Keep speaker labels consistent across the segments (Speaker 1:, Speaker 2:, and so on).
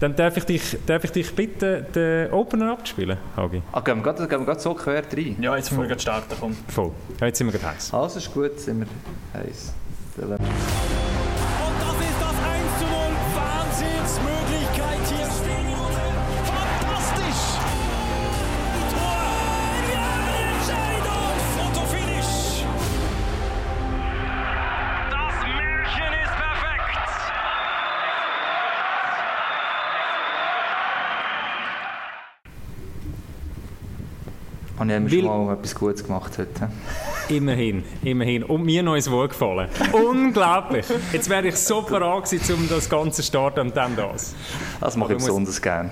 Speaker 1: Dann darf ich dich, darf ich dich bitten, den Opener abzuspielen, Hagi?
Speaker 2: Ah, gehen wir gerade so quer rein?
Speaker 3: Ja, jetzt müssen wir gerade starten. Komm.
Speaker 1: Voll. Ja, jetzt sind wir gerade heiß.
Speaker 2: Also ist gut, sind wir heiß. Mir schon mal etwas Gutes gemacht heute.
Speaker 1: Immerhin, immerhin. Und mir noch ins Wort gefallen. Unglaublich. Jetzt wäre ich so parat gewesen, um das Ganze zu starten und dann das.
Speaker 2: Das mache ich besonders gerne.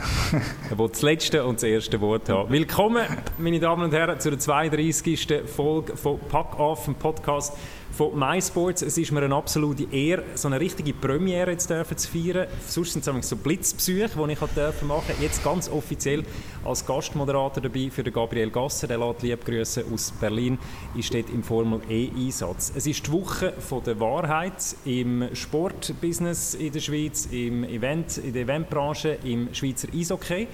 Speaker 1: Er will das letzte und das erste Wort haben. Willkommen, meine Damen und Herren, zur 32. Folge von Pack Off, dem Podcast von MySports. Es ist mir eine absolute Ehre, so eine richtige Premiere jetzt dürfen zu feiern. Sonst sind es so Blitzbesuche, die ich dürfen machen Jetzt ganz offiziell als Gastmoderator dabei für den Gabriel Gasser. Der lädt lieb Grüße aus Berlin, ist dort im Formel E-Einsatz. Es ist die Woche von der Wahrheit im Sportbusiness in der Schweiz, im Event, in der Eventbranche, im Schweizer Eishockey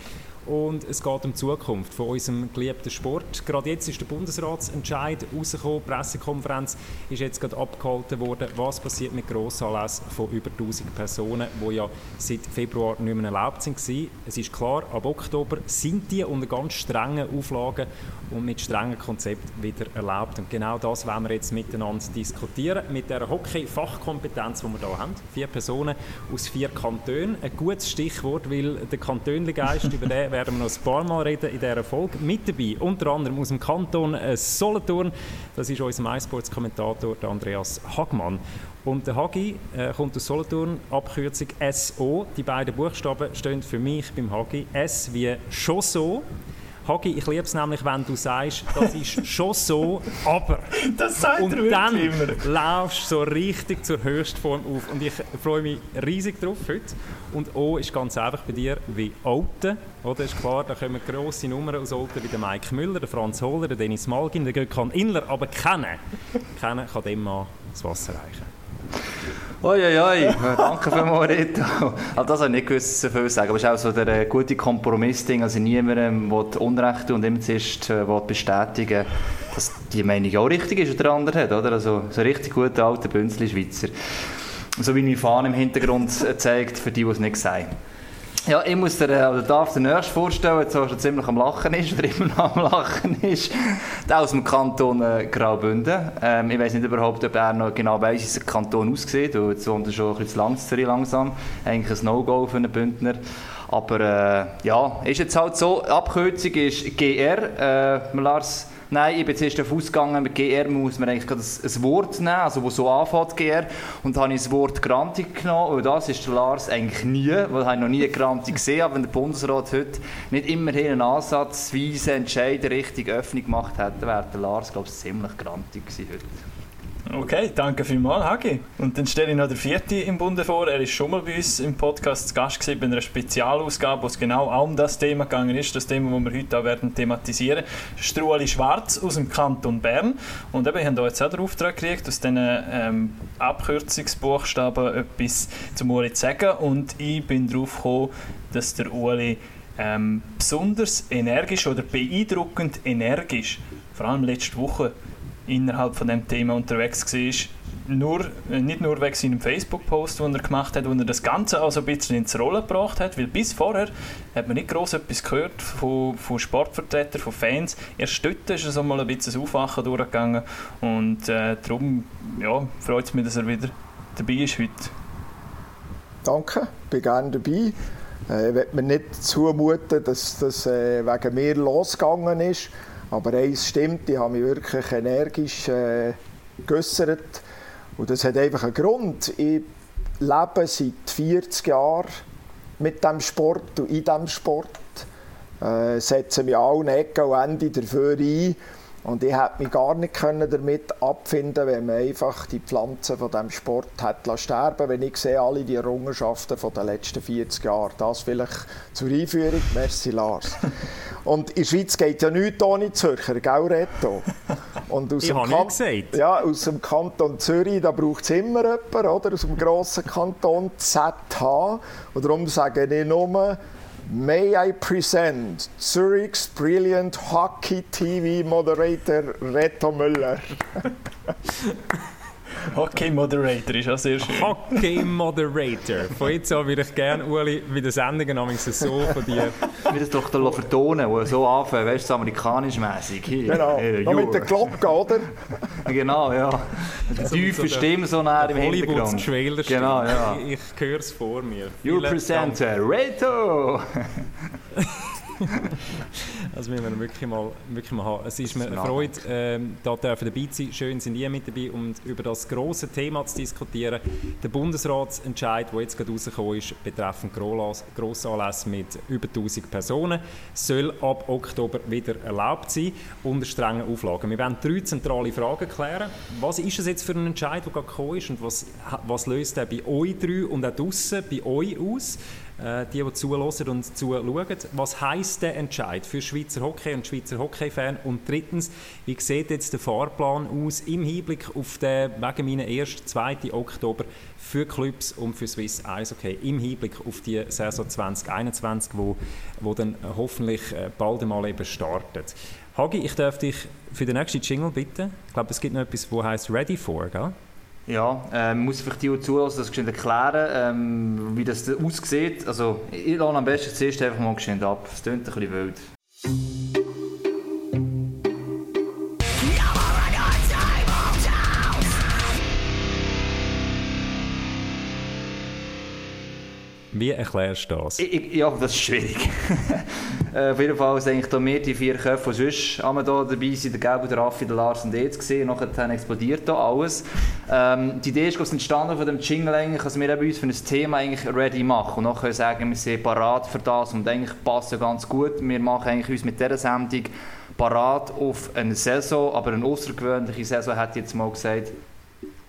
Speaker 1: und es geht um die Zukunft von unserem geliebten Sport. Gerade jetzt ist der Bundesratsentscheid rausgekommen, die Pressekonferenz ist jetzt gerade abgehalten worden. Was passiert mit Grossanlässen von über 1000 Personen, die ja seit Februar nicht mehr erlaubt sind? Es ist klar, ab Oktober sind die unter ganz strengen Auflagen und mit strengen Konzepten wieder erlaubt. Und genau das werden wir jetzt miteinander diskutieren, mit der Hockey-Fachkompetenz, die wir hier haben. Vier Personen aus vier Kantonen. Ein gutes Stichwort, weil der Kantönli-Geist, über den werden wir noch ein paar Mal reden in dieser Folge. Mit dabei, unter anderem aus dem Kanton äh, Solothurn, das ist unser MySports-Kommentator Andreas Hagmann. Und der Hagi äh, kommt aus Solothurn, Abkürzung SO. Die beiden Buchstaben stehen für mich beim Hagi. S wie schon so Hagi, ich liebe es nämlich, wenn du sagst, das ist schon so, aber.
Speaker 3: Das sagt
Speaker 1: Und
Speaker 3: er
Speaker 1: dann
Speaker 3: immer.
Speaker 1: laufst so richtig zur Höchstform auf. Und ich freue mich riesig drauf heute. Und O ist ganz einfach bei dir wie Olten. Oder ist klar, da kommen grosse Nummern aus Olten wie der Mike Müller, der Franz Holler, der Dennis Malgin, der Gökhan Inler. Aber kennen, kennen kann dem Mann das Wasser reichen.
Speaker 2: Uiuiui, danke vielmals, Rito. Also das habe ich nicht gewusst, so viel sagen. Aber es ist auch so der äh, gute Kompromissding, also niemandem will Unrecht und immer zuerst äh, bestätigen dass die Meinung auch richtig ist, die der andere hat. Oder? Also so ein richtig guter alter Bünzli-Schweizer. So wie mein Fahne im Hintergrund äh, zeigt, für die, die es nicht sehen. Ja, ich muss dir, äh, oder darf den nächsten vorstellen, jetzt schon ziemlich am Lachen ist, oder immer noch am Lachen ist. Der aus dem Kanton äh, Graubünden. Ähm, ich weiß nicht überhaupt, ob er noch genau weiss, wie der Kanton aussieht, weil jetzt wohnt er schon ein bisschen zu langsam. Eigentlich ein No-Go für einen Bündner. Aber äh, ja, ist jetzt halt so, Abkürzung ist GR. Äh, Lars Nein, ich bin zuerst davon ausgegangen, mit GR muss man eigentlich ein, ein Wort nehmen, also wo so anfängt GR. Und habe ich das Wort Grantik genommen. Und das ist Lars eigentlich nie, weil ich noch nie eine Grantik gesehen habe. Wenn der Bundesrat heute nicht immerhin einen ansatzweise Entscheid Richtung Öffnung gemacht hätte, wäre der Lars, glaube ich, ziemlich grantig gewesen heute.
Speaker 3: Okay, danke vielmals, Hagi. Und dann stelle ich noch den vierten im Bunde vor. Er ist schon mal bei uns im Podcast zu Gast gewesen, bei einer Spezialausgabe, wo es genau auch um das Thema gegangen ist, das Thema, das wir heute auch werden thematisieren. Struali Schwarz aus dem Kanton Bern. Und eben, wir haben hier jetzt auch den Auftrag gekriegt, aus diesen ähm, Abkürzungsbuchstaben etwas zum Uli zu sagen. Und ich bin darauf gekommen, dass der Uli ähm, besonders energisch oder beeindruckend energisch, vor allem letzte Woche, innerhalb von dem Thema unterwegs war. Nur, äh, nicht nur wegen seinem Facebook-Post, den er gemacht hat, wo er das Ganze also ein bisschen ins Rollen gebracht hat, weil bis vorher hat man nicht groß etwas gehört von, von Sportvertretern, von Fans. Erst dort ist so mal ein bisschen das Aufwachen durchgegangen und äh, darum ja, freut es mich, dass er wieder dabei ist heute.
Speaker 4: Danke, bin gerne dabei. Äh, ich will mir nicht zumuten, dass das äh, wegen mir losgegangen ist. Aber eins stimmt, ich habe mich wirklich energisch äh, geäussert. Und das hat einfach einen Grund. Ich lebe seit 40 Jahren mit dem Sport und in diesem Sport. Äh, setze mich allen Ecken und Enden dafür ein. Und ich hätte mich gar nicht damit abfinden wenn man einfach die Pflanzen von diesem Sport hat sterben wenn ich sehe alle die Errungenschaften den letzten 40 Jahren. Das vielleicht zur Einführung. Merci, Lars. Und in der Schweiz geht ja nichts ohne Zürcher, gell, Reto? Und aus
Speaker 1: Ich
Speaker 4: dem
Speaker 1: habe
Speaker 4: Kan-
Speaker 1: gesagt.
Speaker 4: Ja, aus dem Kanton Zürich, da braucht es immer jemanden, oder? Aus dem grossen Kanton ZH. Und darum sage ich nur, May I present Zurich's brilliant Hockey TV Moderator Reto Müller.
Speaker 3: Hockey Moderator ist auch sehr schön.
Speaker 1: Hockey Moderator. Von jetzt an würde ich gerne, Uli, wie der Sendungen amigs so von dir.
Speaker 2: Wir das doch da vertonen, wo so anfangen, weißt du, so amerikanisch mäßig.
Speaker 4: Genau.
Speaker 2: Hey,
Speaker 4: mit
Speaker 2: you.
Speaker 4: der Glocke, oder?
Speaker 2: Genau, ja. Der
Speaker 1: So mit
Speaker 2: tiefen
Speaker 1: so der-
Speaker 2: Stimme so nah im
Speaker 1: Hollywoods
Speaker 2: Hintergrund.
Speaker 1: Trailer
Speaker 2: Genau, ja.
Speaker 1: Ich, ich höre es vor mir.
Speaker 2: Your
Speaker 1: Vielen
Speaker 2: presenter, Reto!
Speaker 1: Also müssen wir wirklich mal, wirklich mal haben. Es ist mir eine. Freude, ähm, da dürfen dabei sein. Schön sind ihr mit dabei, um über das große Thema zu diskutieren. Der Bundesratsentscheid, der jetzt gerade rausgekommen ist, betreffend Grossanlässe mit über 1000 Personen, soll ab Oktober wieder erlaubt sein, unter strengen Auflagen. Wir werden drei zentrale Fragen klären. Was ist es jetzt für ein Entscheid, der gerade gekommen ist und was, was löst er bei euch drei und auch draussen bei euch aus? Äh, die, die zuhören und zuschauen. Was heisst der Entscheid für Schweizer Hockey und Schweizer Hockey-Fan? Und drittens, wie sieht jetzt der Fahrplan aus im Hinblick auf den wegen meinen 1. 2. Oktober für Clubs und für Swiss Eishockey im Hinblick auf die Saison 2021, wo, wo dann hoffentlich äh, bald einmal eben startet. Hagi, ich darf dich für den nächsten Jingle bitten. Ich glaube, es gibt noch etwas, das heißt Ready For, gell?
Speaker 2: Ja, ähm, muss vielleicht die, zuhören, das geschwind erklären, ähm, wie das aussieht. Also, ich lasse am besten zuerst einfach mal geschwind ab. Es klingt ein bisschen wild.
Speaker 1: Wie erklärst du das?
Speaker 2: Ich, ich, ja, das ist schwierig. äh, auf jeden Fall sind eigentlich mehr die vier Köpfe, die sonst einmal da dabei sind, der Gelb, der Raffi, der Lars und jetzt gesehen. Nachher explodiert da alles. Ähm, die Idee ist entstanden von dem Jingle eigentlich, dass wir eben uns für ein Thema eigentlich ready machen und nachher sagen, wir sind parat für das und eigentlich passt ja ganz gut. Wir machen eigentlich uns mit dieser Sendung parat auf eine Saison, aber eine außergewöhnliche Saison, ich jetzt mal gesagt.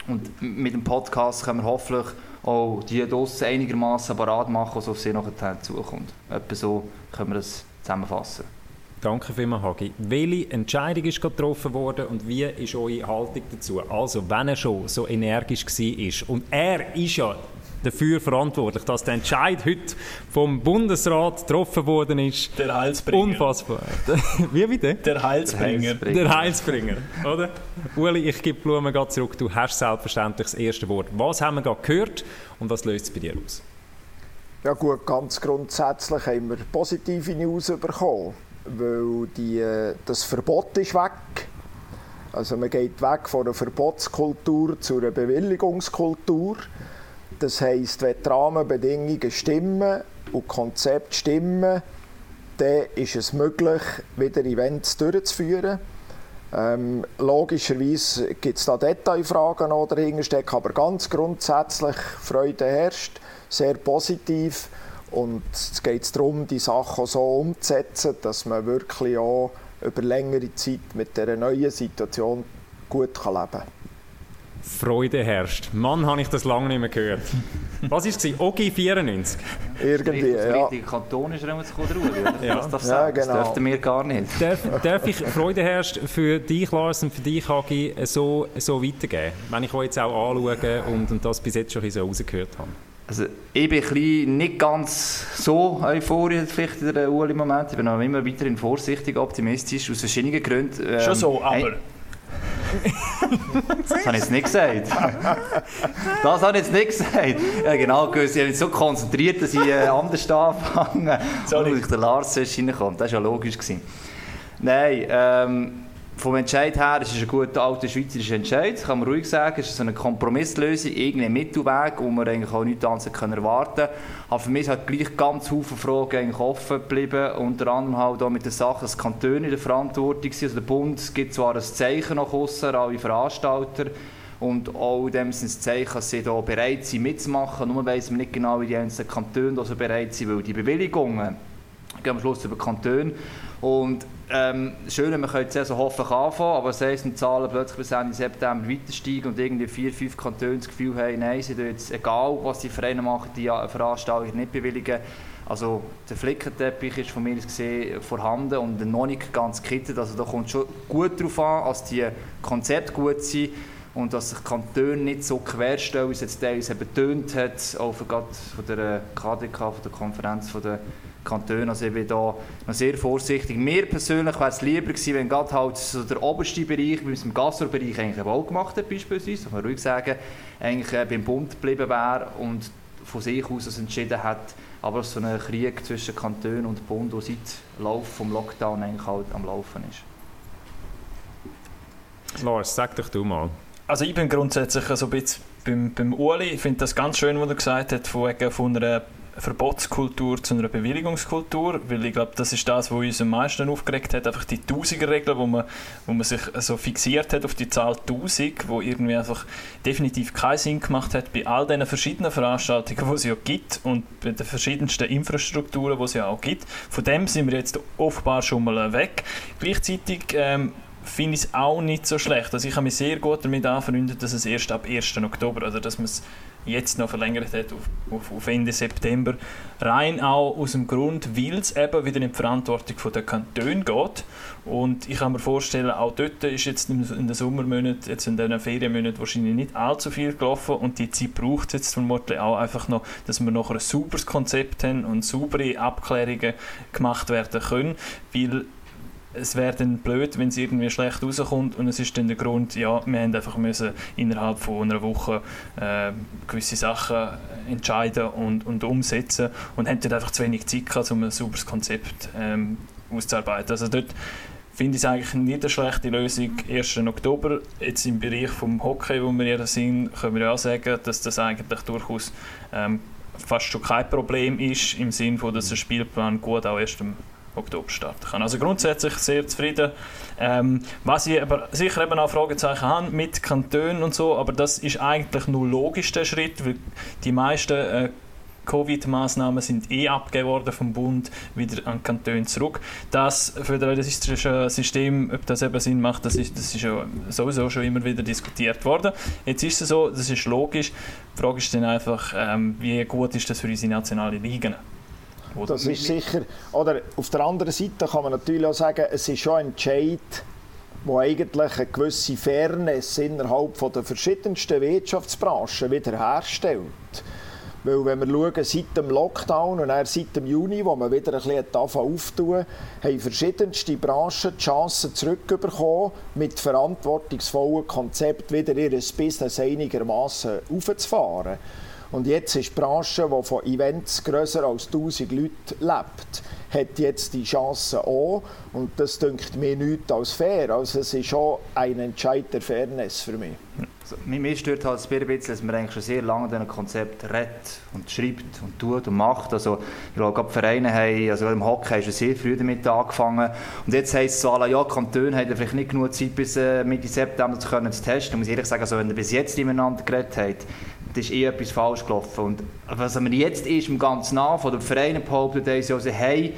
Speaker 2: Und mit dem Podcast können wir hoffentlich auch die draussen einigermaßen parat machen, was auf sie nachher zukommt. Etwa so können wir das zusammenfassen.
Speaker 1: Danke vielmals, Hagi. Welche Entscheidung ist getroffen worden und wie ist eure Haltung dazu? Also, wenn er schon so energisch war und er ist ja dafür verantwortlich, dass der Entscheid heute vom Bundesrat getroffen worden ist.
Speaker 3: Der Heilsbringer.
Speaker 1: Unfassbar. wie bitte?
Speaker 3: Der Heilsbringer.
Speaker 1: Der Heilsbringer, oder? Uli, ich gebe die Blumen gerade zurück. Du hast selbstverständlich das erste Wort. Was haben wir gerade gehört und was löst es bei dir aus?
Speaker 4: Ja gut, ganz grundsätzlich haben wir positive News bekommen, weil die, das Verbot ist weg. Also man geht weg von einer Verbotskultur zu einer Bewilligungskultur. Das heisst, wenn die Rahmenbedingungen stimmen und die Konzepte stimmen, dann ist es möglich, wieder Events durchzuführen. Ähm, logischerweise gibt es da Detailfragen noch dahinter aber ganz grundsätzlich Freude herrscht, sehr positiv und es geht darum, die Sachen so umzusetzen, dass man wirklich auch über längere Zeit mit dieser neuen Situation gut leben kann.
Speaker 1: Freude herrscht. Mann, habe ich das lange nicht mehr gehört. Was war es? OG 94.
Speaker 4: Irgendwie,
Speaker 2: das
Speaker 4: ja.
Speaker 2: richtige Kanton ist oder?
Speaker 1: Ja.
Speaker 2: Das, darf
Speaker 4: Ja,
Speaker 2: sagen. das
Speaker 4: genau.
Speaker 2: dürften wir gar nicht.
Speaker 1: Darf, darf ich Freude herrscht für dich, Lars, und für dich, Hagi, so, so weitergeben? Wenn ich euch jetzt auch anschaue und, und das bis jetzt schon ein bisschen rausgehört habe.
Speaker 2: Also, ich bin ein bisschen nicht ganz so euphorisch vielleicht in der Uhr im Moment. Ich bin noch immer weiterhin vorsichtig, optimistisch, aus verschiedenen Gründen. Ähm,
Speaker 3: Schon so, aber.
Speaker 2: ein- Das habe ich jetzt nicht gesagt. Das habe ich jetzt nicht gesagt. Ja, genau, ich bin so konzentriert, dass ich äh, anders anfange.
Speaker 3: Sorry.
Speaker 2: Und der Lars zuerst reinkommt. Das war ja logisch. Gewesen. Nein, ähm, vom Entscheid her ist es ein guter alter schweizerischer Entscheid, kann man ruhig sagen. Es ist eine Kompromisslösung, irgendein Mittelweg, wo man eigentlich auch nichts anderes können erwarten können. Aber für mich ist halt gleich ganz viele Fragen offen geblieben. Unter anderem halt auch mit der Sache, dass Kantone in der Verantwortung sind. Also der Bund gibt zwar ein Zeichen nach außen alle Veranstalter, und auch in dem Sinne das Zeichen, dass sie da bereit sind mitzumachen. Nur weiss man nicht genau, wie die einzelnen Kantone da so bereit sind, weil die Bewilligungen gehen am Schluss über Kantone. Und ähm, schön, wir können jetzt so hoffentlich anfangen, aber sei es die Zahlen plötzlich bis Ende September weiter steigen und irgendwie vier, fünf Kantone das Gefühl haben, nein, sie jetzt, egal was die Vereine machen, die Veranstaltungen nicht bewilligen, Also der Flickenteppich ist von mir gesehen vorhanden und noch nicht ganz gekittet. Also da kommt schon gut darauf an, dass die Konzepte gut sind und dass sich Kantone nicht so querstellen, wie es jetzt teilweise betont hat, auch von, der KDK, von der Konferenz von der Kantone. Also ich bin da noch sehr vorsichtig. Mir persönlich wäre es lieber gewesen, wenn gerade halt so der oberste Bereich, wie es im Gastrobereich eigentlich auch gemacht hat, beispielsweise, kann man ruhig sagen, eigentlich äh, beim Bund geblieben wäre und von sich aus es entschieden hat, aber so ein Krieg zwischen Kanton und Bund, der seit Lauf vom Lockdown eigentlich halt am Laufen ist.
Speaker 1: Lars, sag doch du mal.
Speaker 3: Also ich bin grundsätzlich so ein bisschen beim, beim Uli, ich finde das ganz schön, was er gesagt hat, von, von einer Verbotskultur zu einer Bewilligungskultur, weil ich glaube, das ist das, was uns am meisten aufgeregt hat, einfach die Tausiger-Regel, wo man, wo man sich so fixiert hat auf die Zahl 1000, wo irgendwie einfach definitiv keinen Sinn gemacht hat bei all diesen verschiedenen Veranstaltungen, die es ja gibt und bei den verschiedensten Infrastrukturen, die es ja auch gibt. Von dem sind wir jetzt offenbar schon mal weg. Gleichzeitig ähm, finde ich es auch nicht so schlecht. Also ich habe mich sehr gut damit anfreundet, dass es erst ab 1. Oktober, also dass man es jetzt noch verlängert hat auf, auf, Ende September. Rein auch aus dem Grund, weil es eben wieder in die Verantwortung der Kantone geht. Und ich kann mir vorstellen, auch dort ist jetzt in den Sommermonaten, jetzt in den Ferienmonaten wahrscheinlich nicht allzu viel gelaufen und die Zeit braucht es jetzt vermutlich auch einfach noch, dass wir noch ein sauberes Konzept haben und saubere Abklärungen gemacht werden können, weil es wäre dann blöd, wenn es irgendwie schlecht rauskommt und es ist dann der Grund, ja, wir haben einfach müssen innerhalb von einer Woche äh, gewisse Sachen entscheiden und, und umsetzen und haben dann einfach zu wenig Zeit gehabt, um ein sauberes Konzept ähm, auszuarbeiten. Also dort finde ich es eigentlich nicht eine schlechte Lösung. 1. Oktober, jetzt im Bereich vom Hockey, wo wir ja sind, können wir ja sagen, dass das eigentlich durchaus ähm, fast schon kein Problem ist, im Sinne von, dass der Spielplan gut auch erst am Oktober starten kann. Also grundsätzlich sehr zufrieden. Ähm, was ich aber sicher eben auch Fragezeichen habe mit Kantonen und so, aber das ist eigentlich nur logisch der Schritt, weil die meisten äh, Covid-Maßnahmen sind eh abgegeben worden vom Bund wieder an Kantone zurück. Das föderalistische System, ob das eben Sinn macht, das ist, das ist ja sowieso schon immer wieder diskutiert worden. Jetzt ist es so, das ist logisch. Die Frage ist dann einfach, ähm, wie gut ist das für unsere nationale Ligen?
Speaker 4: Das ist sicher. Oder auf der anderen Seite kann man natürlich auch sagen, es ist schon ein Entscheid, der eigentlich eine gewisse Fairness innerhalb der verschiedensten Wirtschaftsbranchen wiederherstellt. Weil wenn wir schauen, seit dem Lockdown und dann seit dem Juni, wo man wieder ein bisschen auftun, haben verschiedenste Branchen die Chance zurückbekommen, mit verantwortungsvollen Konzept wieder ihr Business einigermaßen aufzufahren. Und jetzt ist die Branche, die von Events grösser als 1000 Leute lebt, hat jetzt die Chance auch. Und das dünkt mir nicht als fair. Also es ist schon ein Entscheid der Fairness für mich.
Speaker 2: Also, mich stört halt ein bisschen, dass man eigentlich schon sehr lange an diesem Konzept redet und schreibt und tut und macht. Also, ich glaube, die Vereine haben, also im Hockey schon sehr früh damit angefangen. Und jetzt heisst es so, ja, die Kantone haben vielleicht nicht genug Zeit bis äh, Mitte September zu, können, zu testen. Ich muss ehrlich sagen, also, wenn ihr bis jetzt miteinander geredet habt, da ist eh etwas falsch gelaufen. Und was wir jetzt ist, im ganzen Nah von den Vereinen behauptet, dass sie hey,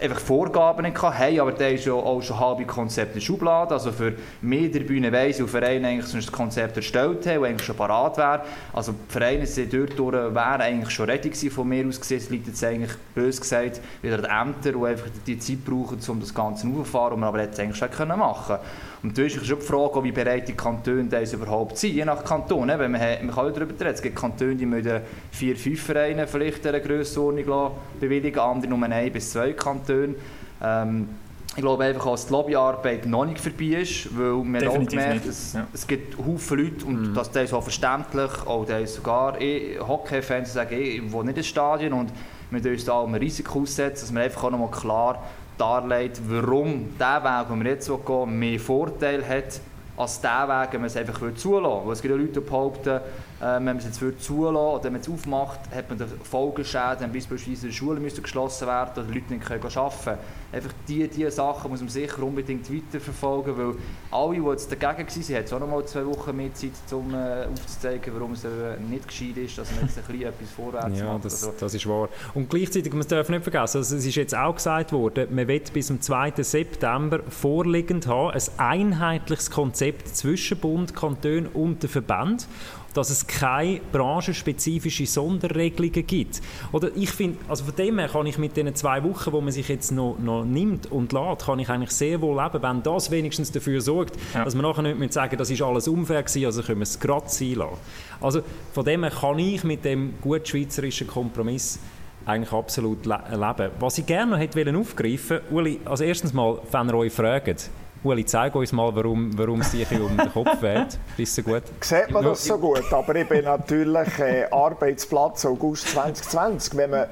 Speaker 2: einfach Vorgaben gehabt, haben aber der ist ja auch schon halbe Konzepte Schublade, also für mehr der Bühne weiss, wie Vereine eigentlich das Konzept erstellt haben, das eigentlich schon parat wäre. Also die Vereine sind dort durch, wären eigentlich schon ready gewesen von mir aus gesehen, es liegt jetzt eigentlich, bös gesagt, wieder die Ämter, die einfach die Zeit brauchen, um das Ganze aufzufahren, und man aber jetzt eigentlich schon machen können. Und da ist schon die Frage, wie bereit die Kantone das überhaupt sind, je nach Kanton. Wenn man, man kann darüber reden, es gibt Kantone, die müssen vier, fünf Vereine vielleicht in Grössenordnung bewilligen, andere nur ein bis zwei Kantone. Ähm, ich glaube einfach, dass die Lobbyarbeit noch nicht vorbei ist, weil man Definitiv auch gemerkt es, ja. es gibt Haufen Leute und mhm. das ist auch verständlich, auch sogar eh, Hockey-Fans sagen, eh, ich will nicht ins Stadion und wir müssen uns da ein Risiko aussetzen, dass wir einfach auch noch mal klar darlegt, warum der Weg, den wir jetzt gehen mehr Vorteil hat, als der Weg, wenn man es einfach zulassen würde. Es gibt ja Leute, die behaupten, äh, wenn man es jetzt würde zulassen oder wenn man es aufmacht, hat man Folgeschäden, beispielsweise die Schulen müssen geschlossen werden oder Leute nicht können arbeiten können. Einfach diese die Sachen muss man sicher unbedingt weiterverfolgen, weil alle, die jetzt dagegen waren, haben auch noch mal zwei Wochen mehr Zeit, um äh, aufzuzeigen, warum es nicht gescheit ist, dass man jetzt ein bisschen etwas vorwärts
Speaker 1: ja,
Speaker 2: macht.
Speaker 1: Das, also, das ist wahr. Und gleichzeitig, man darf nicht vergessen, also es ist jetzt auch gesagt worden, man wird bis zum 2. September vorliegend haben, ein einheitliches Konzept zwischen Bund, Kanton und den Verband. Dass es keine branchenspezifischen Sonderregelungen gibt. Oder ich finde, also von dem her kann ich mit den zwei Wochen, wo man sich jetzt noch, noch nimmt und lädt, kann ich eigentlich sehr wohl leben, wenn das wenigstens dafür sorgt, ja. dass man nachher nicht sagen das ist alles unfair gewesen, also können wir es gerade sein lassen. Also von dem her kann ich mit dem gut schweizerischen Kompromiss eigentlich absolut le leben. Was ich gerne noch hätte aufgreifen Uli, also erstens mal, wenn ihr euch fragt, Uli, zeig uns mal, warum, warum es dich um den Kopf weht. Bist du gut?
Speaker 4: Sieht man das so gut, aber ich bin natürlich äh, Arbeitsplatz August 2020. Wenn man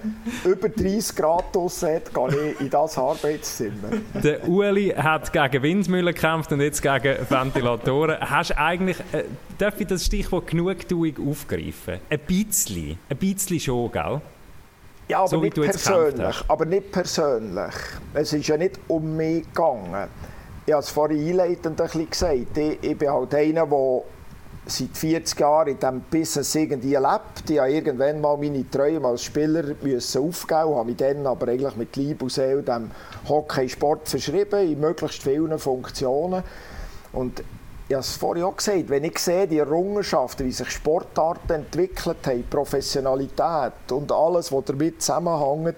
Speaker 4: über 30 Grad draussen hat, gehe ich in das Arbeitszimmer.
Speaker 1: Der Uli hat gegen Windmühlen gekämpft und jetzt gegen Ventilatoren. Hast du eigentlich, äh, darf ich das Stichwort Genugtuung aufgreifen? Ein bisschen, ein bisschen schon, gell?
Speaker 4: Ja, aber so, nicht persönlich. Aber nicht persönlich. Es ist ja nicht um mich gegangen ich habe es vorhin einleitend ein bisschen gesagt, ich, ich bin halt einer, der seit 40 Jahren in diesem Business irgendwie lebt. Ich habe irgendwann mal meine Träume als Spieler müssen aufgeben, habe mich dann aber eigentlich mit Leib und Seele dem Hockeysport verschrieben, in möglichst vielen Funktionen. Und ich habe es vorhin auch gesagt, wenn ich sehe, die Errungenschaften, wie sich Sportarten entwickelt haben, Professionalität und alles, was damit zusammenhängt,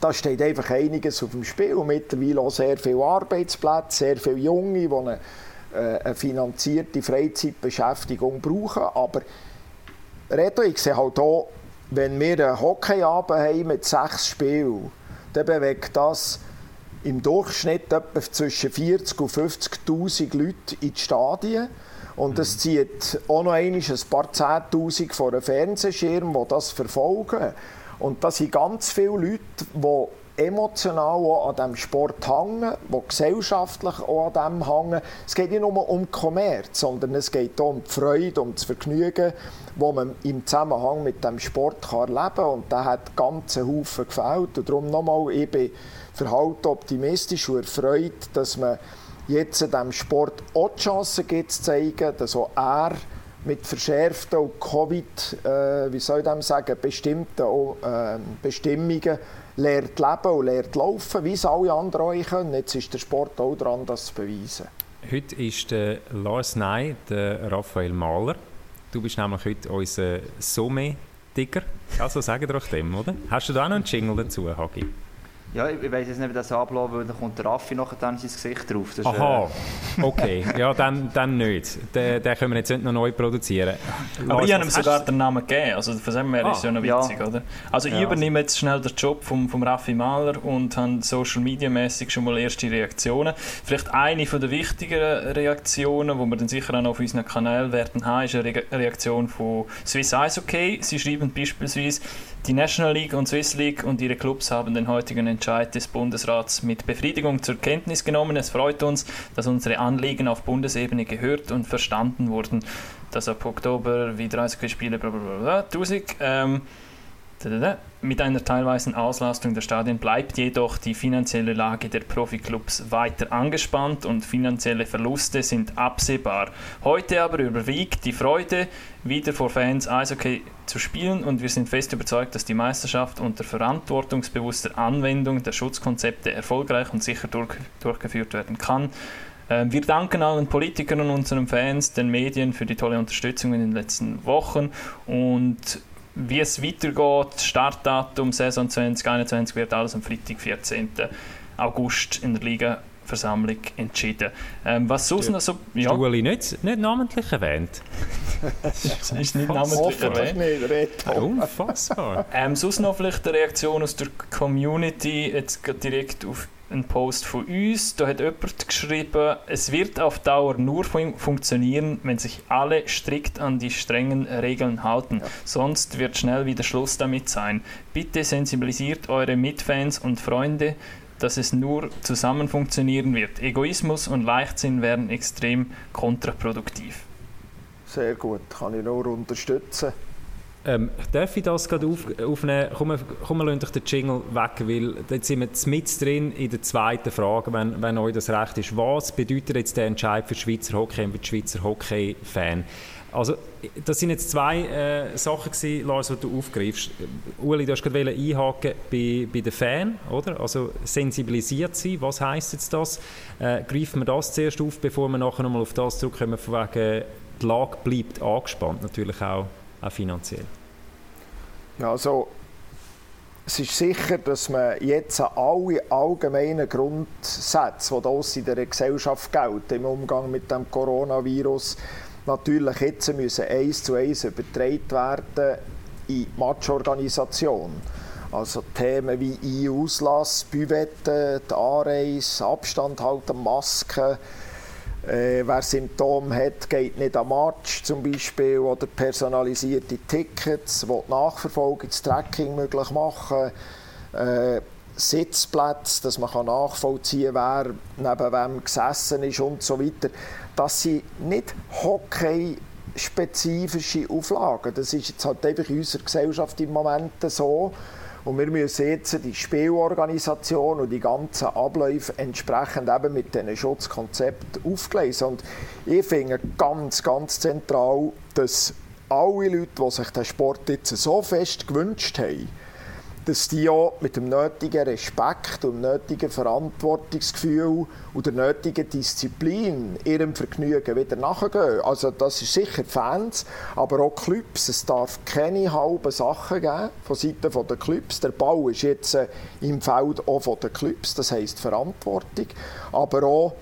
Speaker 4: da steht einfach einiges auf dem Spiel. Mittlerweile auch sehr viele Arbeitsplätze, sehr viele Junge, die eine, äh, eine finanzierte Freizeitbeschäftigung brauchen. Aber Reto, ich sehe halt auch, wenn wir einen Hockeyabend haben mit sechs Spielen, dann bewegt das im Durchschnitt etwa zwischen 40.000 und 50.000 Leute in die Stadien. Und es zieht auch noch ein paar Zehntausend vor einem Fernsehschirm, die das verfolgen. Und das sind ganz viele Leute, die emotional auch an diesem Sport hängen, die gesellschaftlich auch an dem hängen. Es geht nicht nur um Kommerz, sondern es geht auch um die Freude, um das Vergnügen, das man im Zusammenhang mit dem Sport kann erleben kann. Und da hat ganz Haufen gefällt. Und darum nochmal, ich bin verhalten optimistisch und erfreut, dass man jetzt dem Sport auch die Chance gibt, zu zeigen, dass auch er mit verschärften und Covid, äh, wie soll ich dem sagen, bestimmten äh, Bestimmungen lernt leben und lernt laufen, wie es alle anderen auch können. Jetzt ist der Sport auch dran, das zu beweisen.
Speaker 1: Heute ist der Lars Ney, der Raphael Mahler. Du bist nämlich heute unser Somme-Digger. Also sagen wir doch dem, oder? Hast du da noch einen Jingle dazu, Hagi?
Speaker 2: Ja, ich weiß jetzt nicht, wie das abläuft, weil dann kommt der Raffi nachher dann sein Gesicht drauf.
Speaker 1: Das Aha, äh... okay. Ja, dann, dann nicht. Den, den können wir jetzt nicht noch neu produzieren.
Speaker 3: Aber ich habe ihm sogar den Namen gegeben. Also von dem her ah, ist es ja noch witzig, ja. oder? Also ich ja, übernehme also. jetzt schnell den Job vom, vom Raffi Mahler und habe Social Media mäßig schon mal erste Reaktionen. Vielleicht eine von der wichtigeren Reaktionen, die wir dann sicher auch noch auf unseren Kanal werden haben, ist eine Re Reaktion von Swiss Ice Hockey. Sie schreiben beispielsweise, die National League und Swiss League und ihre Clubs haben den heutigen Entscheid des Bundesrats mit Befriedigung zur Kenntnis genommen. Es freut uns, dass unsere Anliegen auf Bundesebene gehört und verstanden wurden. Dass ab Oktober wie 30 Spiele, bla bla bla, 1000. Ähm, mit einer teilweisen Auslastung der Stadien bleibt jedoch die finanzielle Lage der Profiklubs weiter angespannt und finanzielle Verluste sind absehbar. Heute aber überwiegt die Freude, wieder vor Fans Eishockey zu spielen und wir sind fest überzeugt, dass die Meisterschaft unter verantwortungsbewusster Anwendung der Schutzkonzepte erfolgreich und sicher durch, durchgeführt werden kann. Ähm, wir danken allen Politikern und unseren Fans, den Medien für die tolle Unterstützung in den letzten Wochen und wie es weitergeht, Startdatum Saison 2021 wird alles am Freitag, 14. August in der Liga-Versammlung entschieden. Ähm, was sonst noch so...
Speaker 1: Ja. Stueli nicht, nicht namentlich erwähnt.
Speaker 3: das ist nicht namentlich erwähnt. Unfassbar. ähm, sonst noch vielleicht eine Reaktion aus der Community, jetzt direkt auf ein Post von uns. Da hat jemand geschrieben, es wird auf Dauer nur fun funktionieren, wenn sich alle strikt an die strengen Regeln halten. Ja. Sonst wird schnell wieder Schluss damit sein. Bitte sensibilisiert eure Mitfans und Freunde, dass es nur zusammen funktionieren wird. Egoismus und Leichtsinn werden extrem kontraproduktiv.
Speaker 4: Sehr gut, kann ich nur unterstützen.
Speaker 1: Ähm, darf ich das gerade auf, aufnehmen? Komm, komm, lassen den Jingle weg, weil jetzt sind wir mit drin in der zweiten Frage, wenn, wenn euch das recht ist. Was bedeutet jetzt der Entscheid für Schweizer Hockey und für die Schweizer Hockey-Fan? Also, das sind jetzt zwei äh, Sachen gewesen, Lars, die du aufgreifst. Uli, du hast gerade einhaken bei, bei den Fan, oder? Also sensibilisiert sein, was heisst jetzt das? Äh, greifen wir das zuerst auf, bevor wir nachher nochmal auf das zurückkommen, von wegen die Lage bleibt angespannt, natürlich auch, auch finanziell.
Speaker 4: Ja, also es ist sicher, dass man jetzt alle allgemeinen Grundsätze, die aus in der Gesellschaft gelten, im Umgang mit dem Coronavirus, natürlich jetzt müssen eins zu eins übertragen werden in die Matchorganisation. Also Themen wie Ein-Auslass, Büvette, die Anreise, Abstand halten, Masken, äh, wer Symptome hat, geht nicht am Match zum Beispiel oder personalisierte Tickets, die die Nachverfolgung, das Tracking möglich machen. Äh, Sitzplätze, dass man nachvollziehen kann, wer neben wem gesessen ist und so weiter. Das sind nicht Hockey-spezifische Auflagen. Das ist jetzt halt einfach in unserer Gesellschaft im Moment so. Und wir müssen jetzt die Spielorganisation und die ganzen Abläufe entsprechend eben mit diesen Schutzkonzepten aufgleisen. Und ich finde ganz, ganz zentral, dass alle Leute, die sich den Sport jetzt so fest gewünscht haben, dass die auch mit dem nötigen Respekt und dem nötigen Verantwortungsgefühl und der nötigen Disziplin ihrem Vergnügen wieder nachgehen. Also das ist sicher Fans, aber auch Clubs. Es darf keine halben Sachen geben von Seiten der Clubs. Der Bau ist jetzt äh, im Feld auch von den Clubs, das heisst Verantwortung, aber auch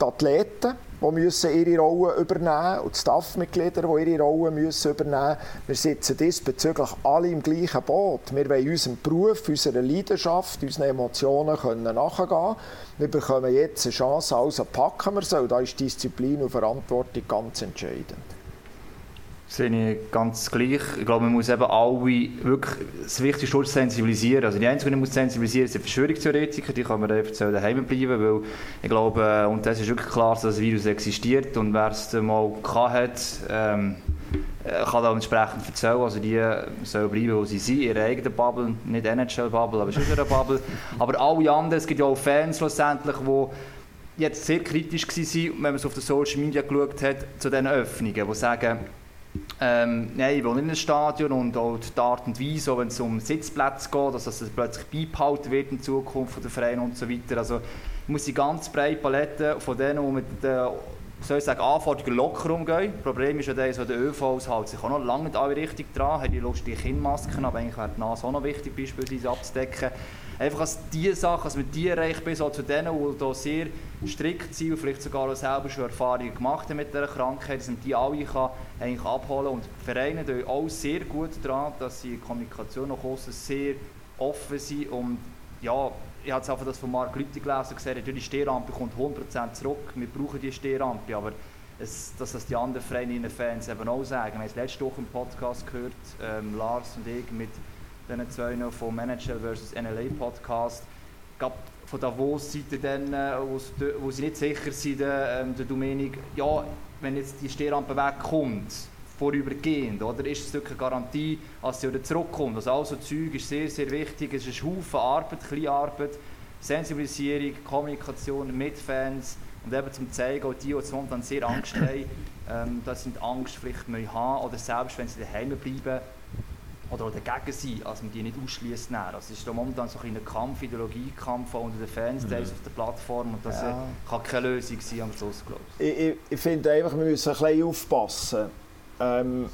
Speaker 4: die Athleten die müssen ihre Rolle übernehmen und die Staffmitglieder, die ihre Rolle müssen übernehmen Wir sitzen diesbezüglich alle im gleichen Boot. Wir wollen unserem Beruf, unserer Leidenschaft, unseren Emotionen können nachgehen Wir bekommen jetzt eine Chance, also packen wir so. Da ist Disziplin und Verantwortung ganz entscheidend
Speaker 2: sehe ich ganz gleich. Ich glaube, man muss eben alle wirklich das Wichtigste ist sensibilisieren. Also die Einzigen, die man sensibilisieren sind Verschwörungstheoretiker, die kann man einfach daheim bleiben, weil ich glaube, und das ist wirklich klar, dass das Virus existiert und wer es mal hat, ähm, äh, kann da entsprechend erzählen. Also die sollen bleiben, wo sie sind, in ihrer eigenen Bubble, nicht NHL-Bubble, aber schon einer Bubble. Aber alle anderen, es gibt ja auch Fans schlussendlich, die jetzt sehr kritisch waren, wenn man es auf den Social Media geschaut hat, zu diesen Öffnungen, die sagen, ähm, nein, ich will in ein Stadion und auch die Art und Weise, wenn es um Sitzplätze geht, dass das plötzlich beibehalten wird in Zukunft von der Vereine und so weiter. Also ich muss die ganz breite Palette von denen, die mit den soll ich sagen, Anforderungen locker umgehen. Das Problem ist ja, dass der ÖV hält sich auch noch lange nicht alle richtig dran, hat die lustige Kinnmasken, aber eigentlich wäre die Nase auch noch wichtig, beispielsweise abzudecken. Einfach als die Sachen, dass man die erreicht bis zu denen, die hier sehr strikt sind und vielleicht sogar auch selber schon Erfahrungen gemacht haben mit dieser Krankheit, dass man die alle kann eigentlich abholen kann. Und die Vereine tun auch sehr gut daran, dass sie in Kommunikation nach außen sehr offen sind und ja, ich habe einfach das von Marc Lüthi gelesen und gesagt, die Stehrampe kommt 100% zurück, wir brauchen die Stehrampe, aber es, dass das die anderen Vereine Fans eben auch sagen. Wir haben es letzte Woche im Podcast gehört, ähm, Lars und ich mit diesen zwei noch vom Manager vs. NLA Podcast. Gab von Davos Seite dann, äh, wo sie nicht sicher sind, ähm, der Dominik, ja, wenn jetzt die Stehrampe wegkommt, vorübergehend, oder, ist es eine Garantie, dass sie wieder zurückkommt. Also all so Zeug ist sehr, sehr wichtig. Es ist ein Haufen Arbeit, kleine Arbeit, Sensibilisierung, Kommunikation mit Fans und eben zum zeigen, auch die, die momentan sehr Angst haben, ähm, dass sie Angst vielleicht haben oder selbst wenn sie daheim bleiben, oder dagegen sein, als man die nicht ausschließt. Also es ist momentan so ein Kampf, Ideologiekampf unter den Fans mhm. auf der Plattform und das ja. Äh, kann keine Lösung sein am Schluss, glaube
Speaker 4: ich. Ich, ich finde einfach, wir müssen ein bisschen aufpassen. Ähm,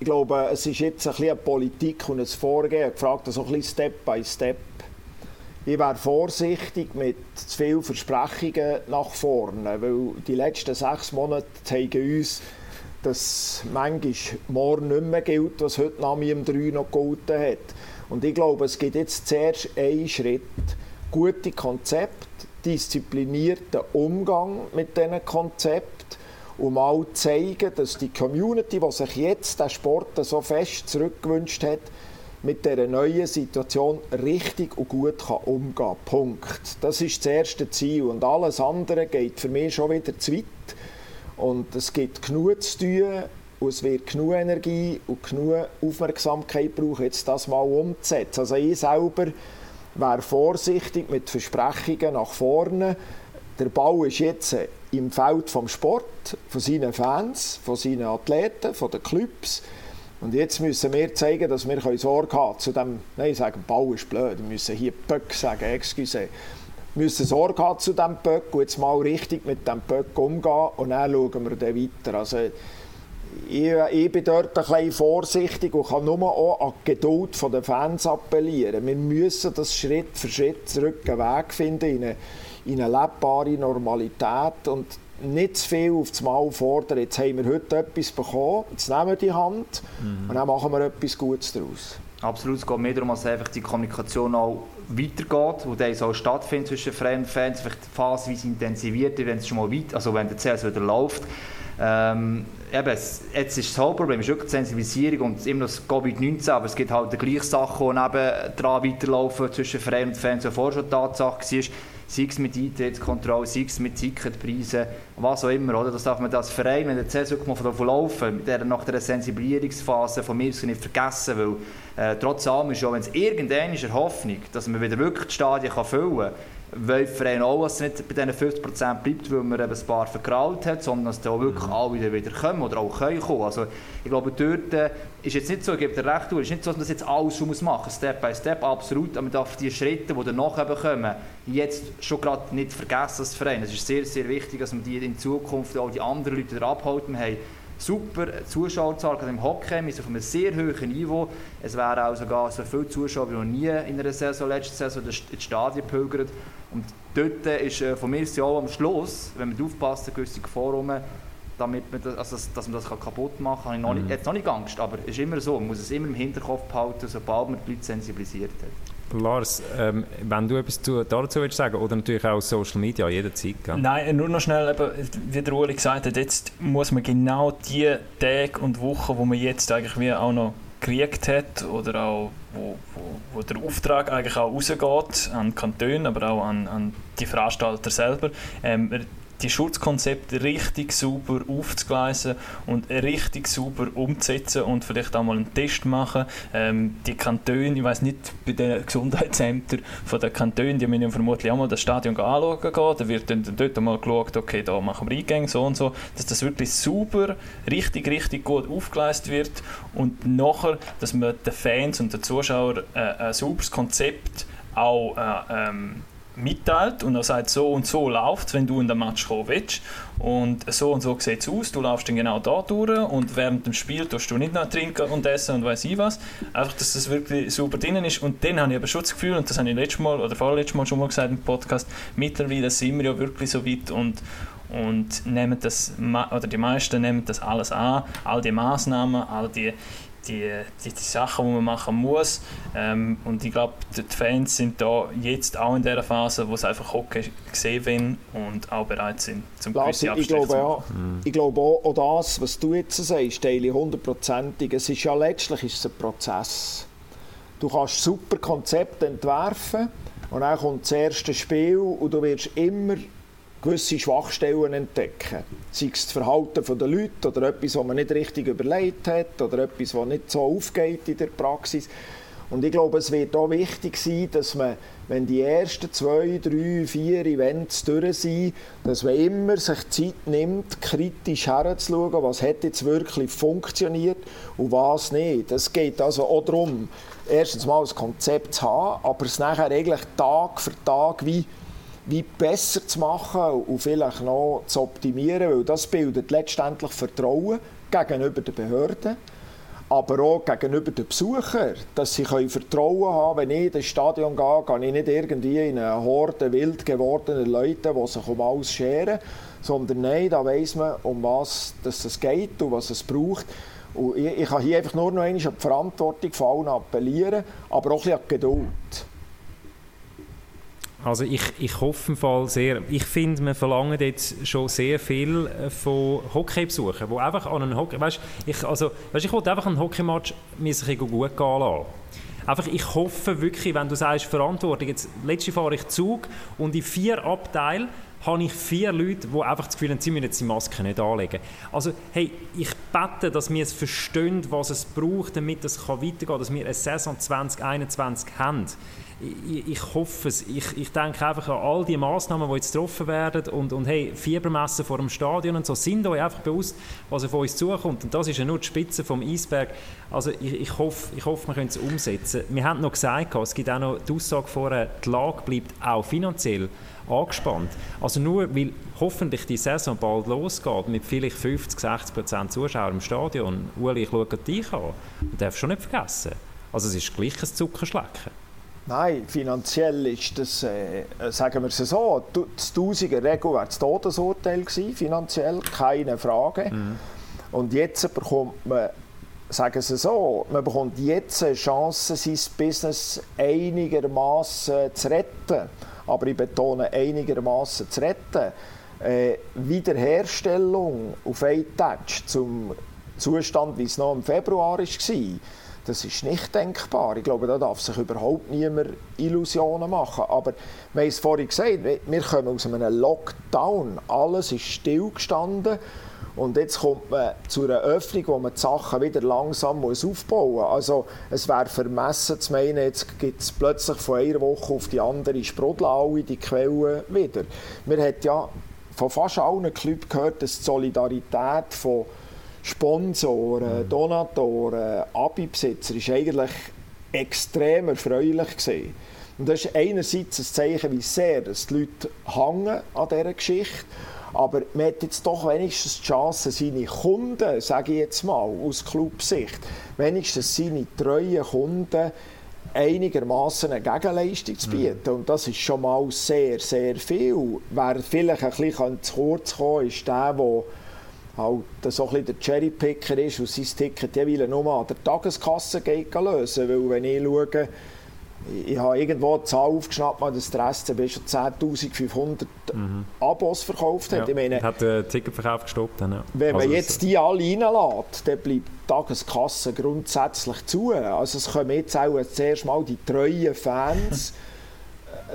Speaker 4: ich glaube, es ist jetzt ein bisschen eine Politik und ein Vorgehen, gefragt, so ein bisschen Step by Step. Ich wäre vorsichtig mit zu vielen Versprechungen nach vorne, weil die letzten sechs Monate zeigen uns, dass manchmal morgen nicht mehr gilt, was heute nach mir im 3 noch gegolten hat. Und ich glaube, es gibt jetzt zuerst einen Schritt. Gute Konzepte, disziplinierten Umgang mit diesen Konzepten, um mal zu zeigen, dass die Community, die sich jetzt den Sport so fest zurückgewünscht hat, mit dieser neuen Situation richtig und gut kann umgehen kann. Punkt. Das ist das erste Ziel. Und alles andere geht für mich schon wieder zu weit. Und es gibt genug zu tun und es wird genug Energie und genug Aufmerksamkeit brauchen, jetzt das mal umzusetzen. Also ich selber wäre vorsichtig mit Versprechungen nach vorne. Der Bau ist jetzt im Feld vom Sport, von seinen Fans, von seinen Athleten, von den Clubs. Und jetzt müssen wir zeigen, dass wir Sorge haben zu dem, nein, ich sage, Bau ist blöd, wir müssen hier Böck sagen, excuse. Müssen Sorge haben zu diesem Böck jetzt mal richtig mit dem Böck umgehen und dann schauen wir dann weiter. Also, ich, ich, bin dort ein bisschen vorsichtig und kann nur auch an die Geduld der Fans appellieren. Wir müssen das Schritt für Schritt zurück einen Weg finden in eine, in eine lebbare Normalität und nicht zu viel auf das Mal fordern, jetzt haben wir heute etwas bekommen, jetzt nehmen wir die Hand mhm. und dann machen wir etwas Gutes daraus.
Speaker 2: Absolut, es geht mehr darum, dass einfach die Kommunikation auch weitergeht, wo das auch stattfindet zwischen Fans, vielleicht phasenweise intensiviert, wenn es schon mal weit, also wenn der CS wieder läuft. Ähm, eben, jetzt ist das Hauptproblem ist wirklich die Sensibilisierung und immer das Covid-19, aber es gibt halt die gleichen Sachen, die neben dran weiterlaufen zwischen Verein und Fans, die vorher schon Tatsache war sei es mit Eintrittskontrolle, sei es mit Ticketpreisen, was auch immer. Oder? Das darf man als Verein, wenn der CS mal davon laufen, mit der, nach der Sensibilisierungsphase von mir nicht vergessen, weil äh, trotz allem ist ja, wenn es irgendeine ist, Hoffnung, dass man wieder wirklich die Stadien kann füllen kann, weil Verein auch, dass es nicht bei diesen 50% bleibt, weil man eben ein paar verkraut hat, sondern dass da wirklich mhm. alle wieder, kommen oder auch können kommen. Also ich glaube, dort äh, ist jetzt nicht so, ich gebe dir recht, es ist nicht so, dass man das jetzt alles schon machen muss, Step by Step, absolut, aber man darf die Schritte, die danach eben kommen, jetzt schon gerade nicht vergessen als Verein. Es ist sehr, sehr wichtig, dass man die in Zukunft auch die anderen Leute abhalten. Haben super Zuschauerzahl, gerade im Hockey, wir sind auf einem sehr hohen Niveau. Es wären auch sogar so viele Zuschauer wie noch nie in einer Saison, letzte Saison, ins Stadion pilgert. Und dort ist äh, von mir ist ja auch am Schluss, wenn man aufpasst, gewisse Gefahren damit man das, also dass man das kaputt machen kann, habe ich noch nicht, jetzt noch nicht Angst, aber es ist immer so, man muss es immer im Hinterkopf behalten, sobald man die Leute sensibilisiert hat.
Speaker 1: Lars, ähm, wenn du etwas dazu willst sagen oder natürlich auch Social Media jederzeit. Gell?
Speaker 3: Nein, nur noch schnell, eben, wie der Uli gesagt hat, jetzt muss man genau die Tage und Wochen, wo man jetzt eigentlich wie auch noch gekriegt hat oder auch wo, wo, wo, der Auftrag eigentlich auch rausgeht an Kantone, aber auch an, an die Veranstalter selber, ähm, die Schutzkonzepte richtig sauber aufzugleisen und richtig sauber umzusetzen und vielleicht auch mal einen Test machen. Ähm, die Kantone, ich weiß nicht, bei den Gesundheitsämtern von den Kantonen, die müssen vermutlich auch mal das Stadion anschauen gehen. Da wird dann dort mal geschaut, okay, da machen wir Eingänge, so und so, dass das wirklich sauber, richtig, richtig gut aufgeleistet wird und nachher, dass man den Fans und den Zuschauern äh, ein sauberes Konzept auch äh, ähm, mitteilt und er sagt, so und so läuft wenn du in den Match kommen willst. Und so und so sieht es aus, du laufst dann genau da durch und während dem Spiel tust du nicht noch trinken und essen und weiß ich was. Einfach, dass das wirklich super drinnen ist. Und dann habe ich aber schon das Gefühl, und das habe ich letztes Mal oder vorletztes Mal schon mal gesagt im Podcast, mittlerweile sind wir ja wirklich so weit und, und nehmen das, oder die meisten nehmen das alles an, all die Maßnahmen, all die die, die, die Sachen, die man machen muss. Ähm, und ich glaube, die Fans sind da jetzt auch in der Phase, wo sie einfach Hockey gesehen wollen und auch bereit sind, zum
Speaker 4: gewisse ich glaube, ja, mhm. ich glaube auch, auch das, was du jetzt sagst, teile hundertprozentig. Es ist ja letztlich ist es ein Prozess. Du kannst super Konzepte entwerfen und dann kommt das erste Spiel und du wirst immer gewisse Schwachstellen entdecken. Sei es das Verhalten der Leute oder etwas, was man nicht richtig überlegt hat oder etwas, was nicht so aufgeht in der Praxis. Und ich glaube, es wird auch wichtig sein, dass man, wenn die ersten zwei, drei, vier Events durch sind, dass man immer sich Zeit nimmt, kritisch herzuschauen, was hat jetzt wirklich funktioniert und was nicht. Es geht also auch darum, erstens mal ein Konzept zu haben, aber es nachher eigentlich Tag für Tag wie wie besser zu machen und vielleicht noch zu optimieren, weil das bildet letztendlich Vertrauen gegenüber den Behörden, aber auch gegenüber den Besuchern, dass sie können Vertrauen haben wenn ich in das Stadion gehe, gehe ich nicht irgendwie in eine Horde wild gewordener Leute, die sich um alles scheren, sondern nein, da weiss man, um was es geht und was es braucht. Und ich, ich kann hier einfach nur noch einmal an die Verantwortung von allen appellieren, aber auch ein bisschen an die Geduld.
Speaker 1: Also ich, ich hoffe im Fall sehr, ich finde, wir verlangen jetzt schon sehr viel äh, von Hockeybesuchern, wo einfach an einen Hockey, weißt, ich, also, weißt, ich wollte einfach einen Hockeymatch mir sich gut gehen lassen. Einfach, ich hoffe wirklich, wenn du sagst, Verantwortung, jetzt, letzte fahre ich Zug und in vier Abteilen habe ich vier Leute, die einfach das Gefühl haben, sie müssen jetzt die Maske nicht anlegen. Also, hey, ich bete, dass wir es verstehen, was es braucht, damit es weitergehen kann, dass wir eine Saison 2021 haben. Ich, ich hoffe es. Ich, ich denke einfach an all die Massnahmen, die jetzt getroffen werden und, und hey, Fiebermessen vor dem Stadion und so, sind euch einfach bewusst, was auf uns zukommt. Und das ist ja nur die Spitze vom Eisberg. Also ich, ich, hoffe, ich hoffe, wir können es umsetzen. Wir haben noch gesagt, es gibt auch noch die Aussage vorher, die Lage bleibt auch finanziell angespannt. Also nur weil hoffentlich die Saison bald losgeht mit vielleicht 50, 60 Prozent Zuschauern im Stadion. Uli, ich schaue dich an. Du darfst schon nicht vergessen. Also es ist gleich ein Zuckerschlecken.
Speaker 4: Nein, finanziell ist das, äh, sagen wir es so, das Tausiger Regel wäre das Todesurteil gewesen, finanziell, keine Frage. Mhm. Und jetzt bekommt man, sagen Sie so, man bekommt jetzt eine Chance, sein Business einigermaßen zu retten. Aber ich betone, einigermaßen zu retten. Äh, Wiederherstellung auf einen Touch zum Zustand, wie es noch im Februar war, das ist nicht denkbar. Ich glaube, da darf sich überhaupt niemand Illusionen machen. Aber wir haben es vorhin gesagt, wir kommen aus einem Lockdown. Alles ist stillgestanden. Und jetzt kommt man zu einer Öffnung, wo man die Sachen wieder langsam muss aufbauen muss. Also es wäre vermessen zu meinen, jetzt gibt es plötzlich von einer Woche auf die andere sprudeln alle die Quellen wieder. Wir haben ja von fast allen Clubs gehört, dass die Solidarität von Sponsoren, mhm. Donatoren, Abibesitzer ist eigentlich extrem erfreulich gewesen. Und das ist einerseits ein Zeichen, wie sehr die Leute hängen an dieser Geschichte aber man hat jetzt doch wenigstens die Chance, seine Kunden, sage ich jetzt mal, aus Clubsicht, wenigstens seine treuen Kunden einigermaßen eine Gegenleistung zu mhm. bieten. Mhm. Und das ist schon mal sehr, sehr viel. Wer vielleicht ein bisschen zu kurz kommen ist der, der halt so ein bisschen der Cherrypicker ist und sein Ticket jeweils nur an der Tageskasse geht lösen. Weil wenn ich schaue, ich habe irgendwo eine Zahl aufgeschnappt, dass der SCB schon 10'500 mhm. Abos verkauft hat.
Speaker 1: Ja, ich meine, hat den Ticketverkauf gestoppt. Dann, ja.
Speaker 4: Wenn man also jetzt die alle reinlässt, dann bleibt die Tageskasse grundsätzlich zu. Also es kommen jetzt auch zuerst mal die treuen Fans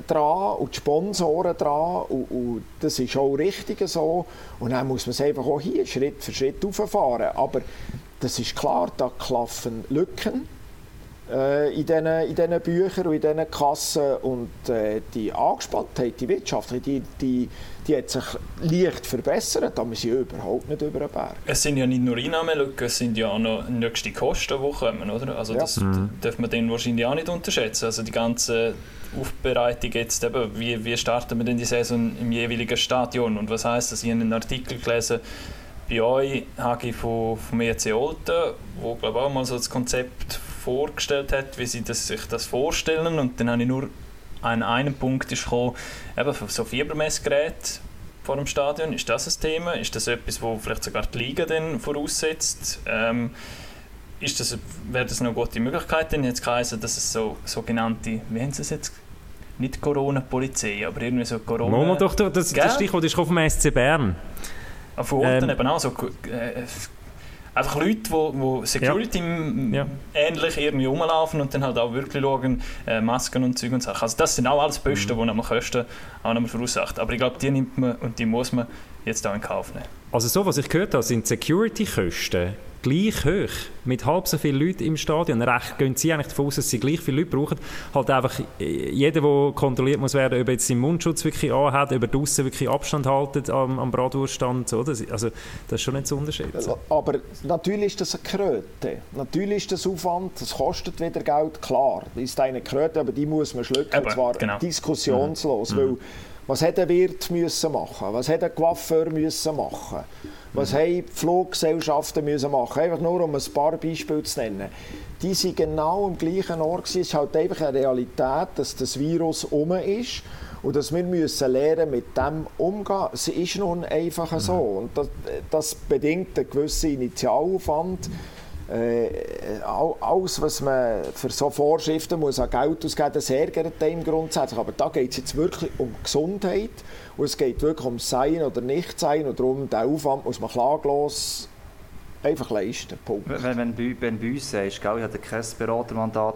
Speaker 4: dran und die Sponsoren dran und, und, das ist auch richtig so. Und dann muss man es einfach auch hier Schritt für Schritt auffahren. Aber das ist klar, da klaffen Lücken äh, in diesen, in diesen Büchern und in diesen Kassen und äh, die Angespanntheit, die Wirtschaft, die, die, die hat sich leicht verbessert, aber wir sind überhaupt nicht über den Berg.
Speaker 3: Es sind ja nicht nur Einnahmelücken, es sind ja auch noch nächste Kosten, die kommen, oder? Also ja. das mhm. darf man dann wahrscheinlich auch nicht unterschätzen. Also die ganze Aufbereitung jetzt eben, wie, wie starten wir denn die Saison im jeweiligen Stadion und was heißt das? Ich habe einen Artikel gelesen, bei euch, Hagi von, vom EC Olten, wo glaube ich auch mal so das Konzept vorgestellt hat, wie sie das, sich das vorstellen. Und dann habe ich nur an einen Punkt ist gekommen, eben so Fiebermessgeräte vor dem Stadion. Ist das ein Thema? Ist das etwas, wo vielleicht sogar die Liga dann voraussetzt? Ähm, ist das, wäre das eine gute Möglichkeit? Denn jetzt geheißen, dass es so sogenannte, wie haben sie es jetzt nicht Corona-Polizei, aber irgendwie so Corona...
Speaker 1: Moment doch, das, das Stichwort ist vom SC Bern.
Speaker 3: Ah, von Orten ähm, eben auch so äh, einfach Leute, die, Security ja. ähnlich irgendwie rumlaufen und dann halt auch wirklich schauen, äh, Masken und Zeug und Sachen. Also das sind auch alles Posten, mhm. die man Kosten auch nochmal verursacht. Aber ich glaube, die nimmt man und die muss man jetzt auch in Kauf nehmen.
Speaker 1: Also so, was ich gehört habe, sind Security-Kosten gleich hoch, mit halb so vielen Leuten im Stadion. Recht gehen sie eigentlich davon aus, dass sie gleich viele Leute brauchen. Halt einfach, jeder, der kontrolliert muss werden, ob er jetzt seinen Mundschutz wirklich anhat, ob er draussen wirklich Abstand haltet am, am Bratwurststand. So. Das, also, das ist schon nicht zu unterschätzen.
Speaker 4: Aber natürlich ist das eine Kröte. Natürlich ist das Aufwand, das kostet wieder Geld, klar. Das ist eine Kröte, aber die muss man schlucken, aber, und zwar genau. diskussionslos. Mhm. Weil, was hätte ein Wirt müssen machen? Was hätte ein Coiffeur müssen machen? Was mhm. haben die Fluggesellschaften müssen machen? Einfach nur, um ein paar Beispiele zu nennen. Die sind genau am gleichen Ort. Es ist halt einfach eine Realität, dass das Virus um ist und dass wir müssen lernen mit dem umgehen. Es ist nun einfach so. Mhm. Und das, das bedingt einen gewissen Initialaufwand. Äh, alles, was man für so Vorschriften muss an Geld ausgeben muss, das ärgert einem grundsätzlich. Aber da geht es jetzt wirklich um Gesundheit und es geht wirklich um Sein oder Nicht-Sein und darum, den Aufwand muss man klaglos einfach leisten.
Speaker 2: Punkt. Wenn, wenn, wenn, wenn bei uns sagst, gell, ich hatte kein Beratermandat,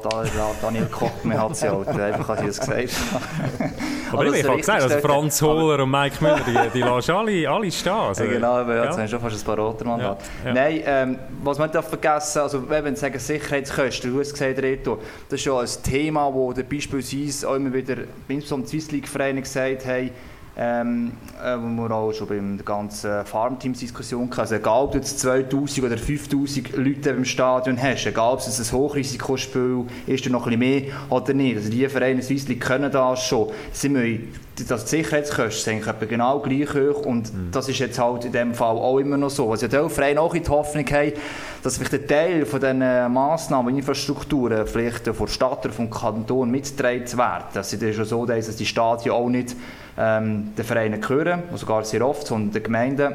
Speaker 2: Daniel Koch, mir hat sie halt einfach, als ich das gesagt
Speaker 1: habe. Aber ich habe gesagt, also Franz Hohler und Mike Müller, die, die lassen alle, alle stehen. Also,
Speaker 2: ja, genau, aber ja, jetzt hast du schon fast ein Beratermandat. Ja, ja. Nein, ähm, was man darf vergessen, also wenn wir sagen Sicherheitskosten, du hast gesagt, Reto, das ist ja ein Thema, wo beispielsweise auch immer wieder, insbesondere die Swiss League Vereine gesagt haben, ähm, äh, wo wir auch schon bei der ganzen Farmteams-Diskussion hatten. Also egal, ob du jetzt 2000 oder 5000 Leute im Stadion hast, egal, ob es ein Hochrisikospiel ist, oder noch ein bisschen mehr oder nicht. Also die Vereine Swissli können das schon. Sie müssen das Sicherheitskosten sind genau gleich hoch und mhm. das ist jetzt halt in dem Fall auch immer noch so. Also die Vereine auch in die Hoffnung haben, dass vielleicht ein Teil von diesen Massnahmen, Infrastrukturen vielleicht von der Stadt oder vom Kanton mitgetragen werden. Das ist schon so, dass die Stadien auch nicht ähm, den Vereinen gehören, sogar sehr oft, sondern den Gemeinden.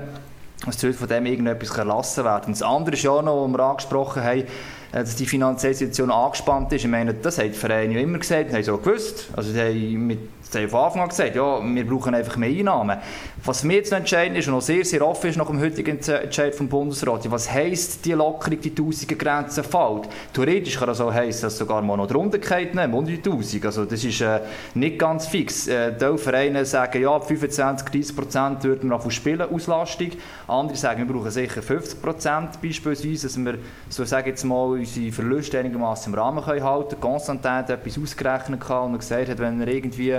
Speaker 2: Soll von dem irgendetwas erlassen werden. Das andere ist ja noch, was wir angesprochen haben, dass die finanzielle Situation angespannt ist. Ich meine, das haben die Vereine ja immer gesagt, haben sie auch gewusst. Also die haben mit Sie haben von Anfang an gesagt, ja, wir brauchen einfach mehr Einnahmen. Was mir jetzt noch entscheidend ist und auch sehr, sehr offen ist nach dem heutigen Entscheid vom Bundesrat, was heisst die Lockerung, die Tausender-Grenze fällt? Theoretisch kann das auch heissen, dass sogar mal noch drunter geht, ne, unter die 1000. Also das ist äh, nicht ganz fix. Äh, die Vereine sagen, ja, 25, 30 Prozent würden wir auf spielen, Auslastung. Andere sagen, wir brauchen sicher 50 Prozent beispielsweise, dass wir, so sagen jetzt mal, unsere Verluste einigermaßen im Rahmen können halten können. Konstantin hat etwas ausgerechnet und gesagt hat, wenn er irgendwie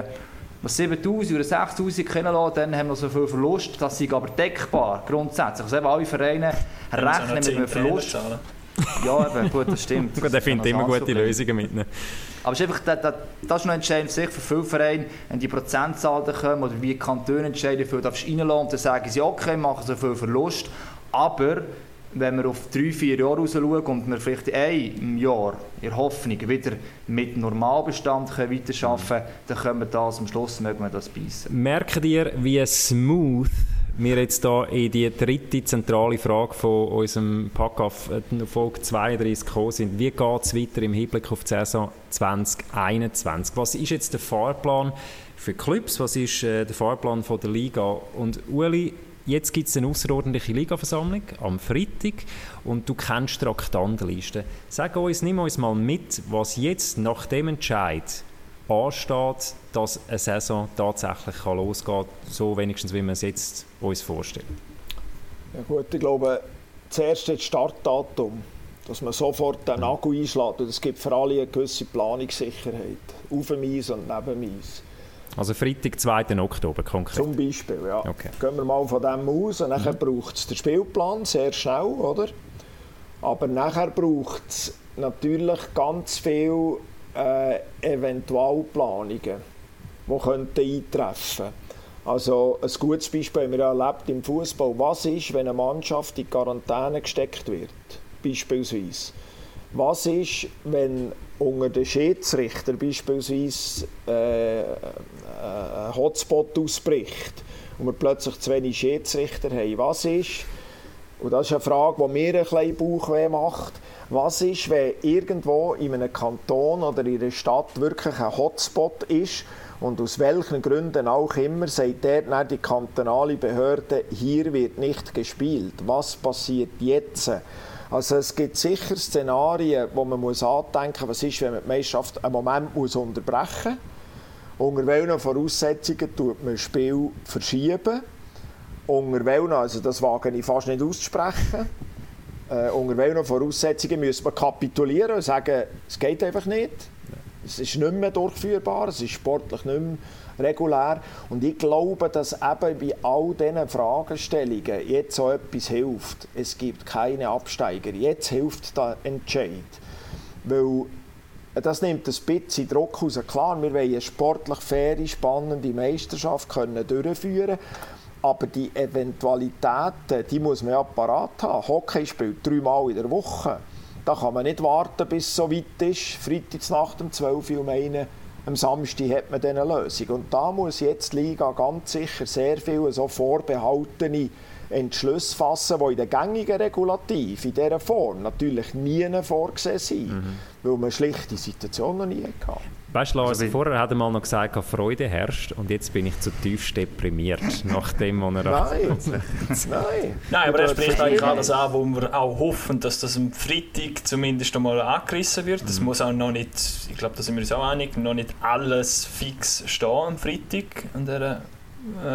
Speaker 2: was 7000 oder 6000 kennenlernen, dann haben wir so viel Verlust. Das ist aber deckbar, grundsätzlich. Also eben alle Vereine rechnen mit einem Verlust. Ja, eben, gut, das stimmt.
Speaker 1: gut, er findet immer gute Lösungen mit. Ne?
Speaker 2: Aber es ist einfach, das, das, das ist noch entscheidend für sich, für viele Vereine, wenn die Prozentzahlen kommen oder wie die Kantone entscheiden, wie viel darfst du reinlassen, dann sagen sie, okay, machen so viel Verlust, aber wenn wir auf drei, vier Jahre raus schauen und wir vielleicht ein Jahr in Hoffnung wieder mit Normalbestand weiterarbeiten können, dann können wir das am Schluss mögen wir das beißen.
Speaker 1: Merkt ihr, wie smooth wir jetzt hier in die dritte zentrale Frage von unserem Pack-Off äh, Folge 32 gekommen sind. Wie geht es weiter im Hinblick auf die Saison 2021? Was ist jetzt der Fahrplan für Clubs? Was ist äh, der Fahrplan von der Liga? Und Uli, Jetzt gibt es eine außerordentliche Ligaversammlung am Freitag und du kennst die Traktandenliste. Sag uns, nimm uns mal mit, was jetzt nach dem Entscheid ansteht, dass eine Saison tatsächlich kann losgehen kann, so wenigstens wie wir es jetzt uns vorstellen.
Speaker 4: Ja gut, ich glaube, zuerst das Startdatum, dass man sofort den Nagel einschlägt und es gibt für alle eine gewisse Planungssicherheit, auf dem Eis und neben dem Eis.
Speaker 1: Also Freitag, 2. Oktober konkret?
Speaker 4: Zum Beispiel, ja. Okay. Gehen wir mal von dem aus und dann mhm. braucht es den Spielplan sehr schnell, oder? Aber nachher braucht es natürlich ganz viele äh, Eventualplanungen, die könnten eintreffen Also ein gutes Beispiel haben wir erlebt im Fußball. Was ist, wenn eine Mannschaft in Quarantäne gesteckt wird? Beispielsweise. Was ist, wenn unter den Schiedsrichter beispielsweise äh, äh, ein Hotspot ausbricht und wir plötzlich zu wenig Schiedsrichter haben? Was ist, und das ist eine Frage, die mir ein bisschen Bauchweh macht, was ist, wenn irgendwo in einem Kanton oder in einer Stadt wirklich ein Hotspot ist und aus welchen Gründen auch immer sagt dort die kantonale Behörde, hier wird nicht gespielt. Was passiert jetzt? Also es gibt sicher Szenarien, wo man muss andenken muss, was ist, wenn man die Meisterschaft einen Moment muss unterbrechen muss. Unter welchen Voraussetzungen tut man das Spiel verschieben? Unter welchen, also das wage ich fast nicht auszusprechen, äh, unter welchen Voraussetzungen muss man kapitulieren und sagen, es geht einfach nicht. Es ist nicht mehr durchführbar, es ist sportlich nicht mehr regulär. Und ich glaube, dass eben bei all diesen Fragestellungen jetzt so etwas hilft. Es gibt keine Absteiger. Jetzt hilft der Entscheid. Weil das nimmt ein bisschen Druck raus. Klar, wir wollen eine sportlich faire, spannende Meisterschaft können durchführen aber die Eventualitäten, die muss man ja parat haben. Hockey spielt dreimal in der Woche. Da kann man nicht warten, bis es so weit ist. Freitagsnacht um 12 Uhr meinen, am Samstag hat man dann eine Lösung. Und da muss jetzt die Liga ganz sicher sehr viele so vorbehaltene Entschlüsse fassen, die in der gängigen Regulativ in dieser Form natürlich nie vorgesehen sind, mhm. weil man schlicht die Situation noch nie hatte.
Speaker 1: Weißt du, Lars, also, vorher hat er mal noch gesagt, Freude herrscht und jetzt bin ich zutiefst deprimiert, nach dem, was er
Speaker 4: Nein,
Speaker 3: nein. Nein, aber er spricht eigentlich alles an, wo wir auch hoffen, dass das am Freitag zumindest einmal angerissen wird. Das mhm. muss auch noch nicht, ich glaube, da sind wir uns auch einig, noch nicht alles fix stehen am Freitag an dieser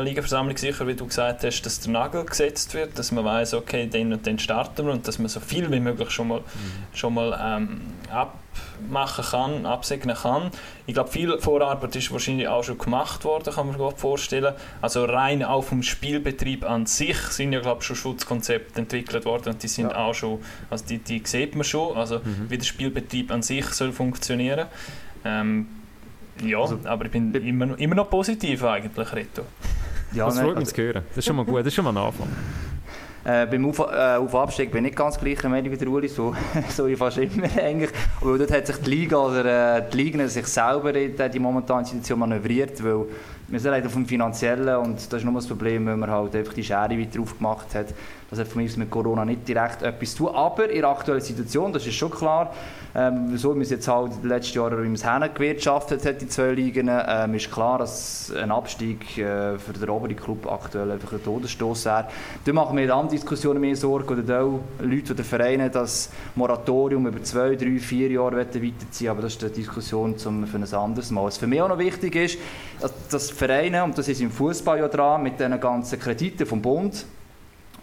Speaker 3: Ligaversammlung sicher, wie du gesagt hast, dass der Nagel gesetzt wird, dass man weiß, okay, den und den starten wir und dass man so viel wie möglich schon mal, mhm. schon mal ähm, abmachen kann, absegnen kann. Ich glaube, viel Vorarbeit ist wahrscheinlich auch schon gemacht worden, kann man sich vorstellen. Also rein auch vom Spielbetrieb an sich sind ja, glaube ich, schon Schutzkonzepte entwickelt worden und die sind ja. auch schon, also die, die sieht man schon, also mhm. wie der Spielbetrieb an sich soll funktionieren. Ähm, ja, also, aber ich bin immer, immer noch positiv eigentlich, Reto.
Speaker 1: Ja, das freut mich also, zu hören. Das ist schon mal gut, das ist schon mal ein Anfang.
Speaker 2: Äh, beim Auf, äh, Auf Abstieg bin ich nicht ganz gleicher Meinung wie der Uli, so, so wie fast immer eigentlich. Aber dort hat sich die Liga oder äh, die Liga sich selber in die momentane Situation manövriert, weil wir sind leider vom Finanziellen und das ist nur das Problem, wenn man halt einfach die Schere weiter aufgemacht hat. Das hat von mir mit Corona nicht direkt etwas zu tun. Aber in der aktuellen Situation, das ist schon klar, ähm, wieso wir es jetzt halt in den letzten Jahren wie man es gewirtschaftet hat, die zwei Ligen, ähm, ist klar, dass ein Abstieg äh, für den oberen Club aktuell einfach ein Todesstoß wäre. Da machen wir anderen Diskussionen mehr Sorgen, oder auch Leute oder Vereine, das Moratorium über zwei, drei, vier Jahre weiterziehen aber das ist eine Diskussion zum, für ein anderes Mal. Was für mich auch noch wichtig ist, dass, dass Vereine, und das ist im Fußball ja dran, mit den ganzen Krediten vom Bund,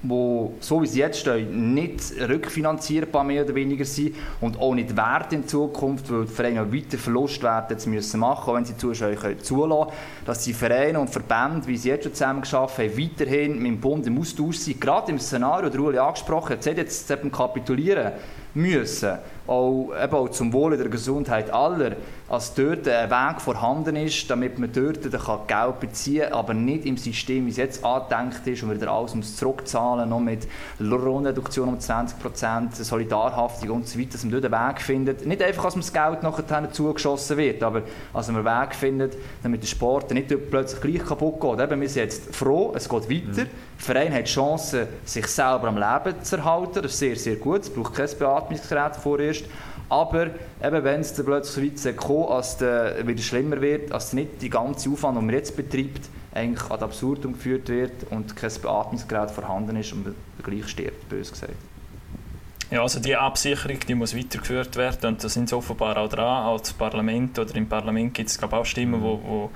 Speaker 2: wo so wie sie jetzt stehen, nicht rückfinanzierbar mehr oder weniger sind und auch nicht wert in Zukunft, weil die Vereine weiter Verlustwerte jetzt müssen machen, auch wenn sie Zuschauer können zulassen dass die Vereine und Verbände, wie sie jetzt schon zusammen geschafft haben, weiterhin mit dem Bund im Austausch sind. Gerade im Szenario, der Uli angesprochen hat, jetzt kapitulieren müssen, auch, eben auch zum Wohle der Gesundheit aller, als dort ein Weg vorhanden ist, damit man dort Geld beziehen kann, aber nicht im System, wie es jetzt angedenkt ist, und wieder alles muss zurückzahlen, noch mit Lohnreduktion um 20%, Solidarhaftung und so weiter, dass man dort einen Weg findet. Nicht einfach, dass man das Geld nachher zugeschossen wird, aber dass man einen Weg findet, damit der Sport nicht plötzlich gleich kaputt geht. Eben, wir sind jetzt froh, es geht weiter. Mhm. Der Verein hat die Chance, sich selber am Leben zu erhalten. Das ist sehr, sehr gut. Es braucht kein Beatmungsgerät vorerst. Aber eben, wenn es dann plötzlich so weit kommt, als es wieder schlimmer wird, als nicht die ganze Aufwand, den man jetzt betreibt, eigentlich ad absurdum geführt wird und kein Beatmungsgerät vorhanden ist und man gleich stirbt, bös gesagt.
Speaker 3: Ja, also die Absicherung die muss weitergeführt werden und da sind sie offenbar auch dran, auch das Parlament oder im Parlament gibt es auch Stimmen, die wo,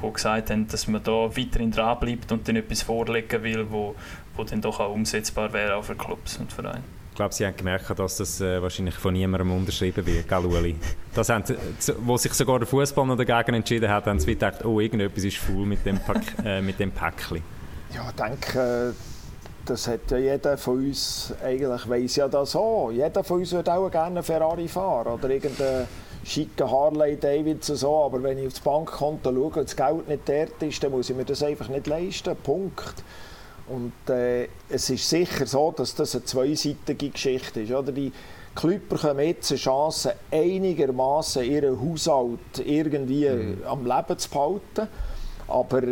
Speaker 3: wo, gesagt haben, dass man da weiterhin dran bleibt und dann etwas vorlegen will, wo, wo dann doch auch umsetzbar wäre auch für Clubs und Vereine.
Speaker 1: Ich glaube, Sie haben gemerkt, dass das äh, wahrscheinlich von niemandem unterschrieben wird, gell, Uli? Das haben, wo sich sogar der Fußball noch dagegen entschieden hat, haben sie gedacht, oh, irgendetwas ist faul mit dem, Pack, äh, mit dem Päckchen.
Speaker 4: Ja, ich denke, das hat ja jeder von uns, eigentlich weiss ja das auch. Jeder von uns würde auch gerne einen Ferrari fahren oder irgendeinen schicken Harley Davidson so, aber wenn ich aufs Bankkonto schaue und das Geld nicht dort ist, dann muss ich mir das einfach nicht leisten. Punkt. Und äh, es ist sicher so, dass das eine zweiseitige Geschichte ist. Oder? Die Clubs bekommen jetzt eine Chance, einigermaßen ihren Haushalt irgendwie mhm. am Leben zu behalten. Aber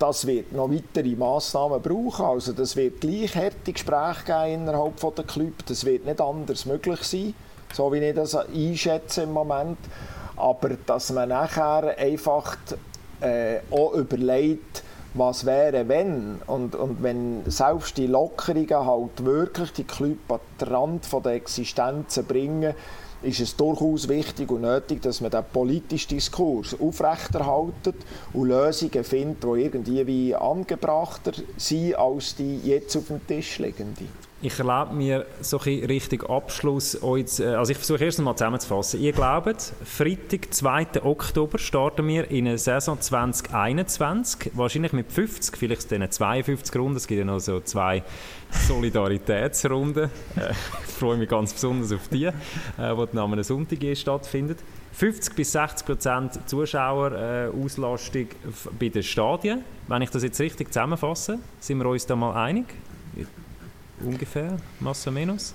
Speaker 4: das wird noch weitere Massnahmen brauchen. Also das wird gleichhärtige Gespräche geben innerhalb der Clubs. Das wird nicht anders möglich sein, so wie ich das einschätze im Moment. Aber dass man nachher einfach äh, auch überlegt, was wäre, wenn. Und, und wenn selbst die Lockerungen halt wirklich die Club an den Rand von der Existenzen bringen, ist es durchaus wichtig und nötig, dass man den politischen Diskurs aufrechterhaltet und Lösungen findet, die irgendwie wie angebrachter sind als die jetzt auf dem Tisch liegenden.
Speaker 1: Ich erlaube mir so ein richtig Abschluss. Euch, äh, also ich versuche erst einmal zusammenzufassen. Ihr glaubt, Freitag, 2. Oktober starten wir in eine Saison 2021, wahrscheinlich mit 50, vielleicht dann 52 Runden. Es gibt ja noch so zwei Solidaritätsrunden. Äh, ich freue mich ganz besonders auf die, äh, die dann am Sonntag stattfindet. 50 bis 60 Prozent Zuschauerauslastung bei den Stadien. Wenn ich das jetzt richtig zusammenfasse, sind wir uns da mal einig? Ungefähr, Masse menos.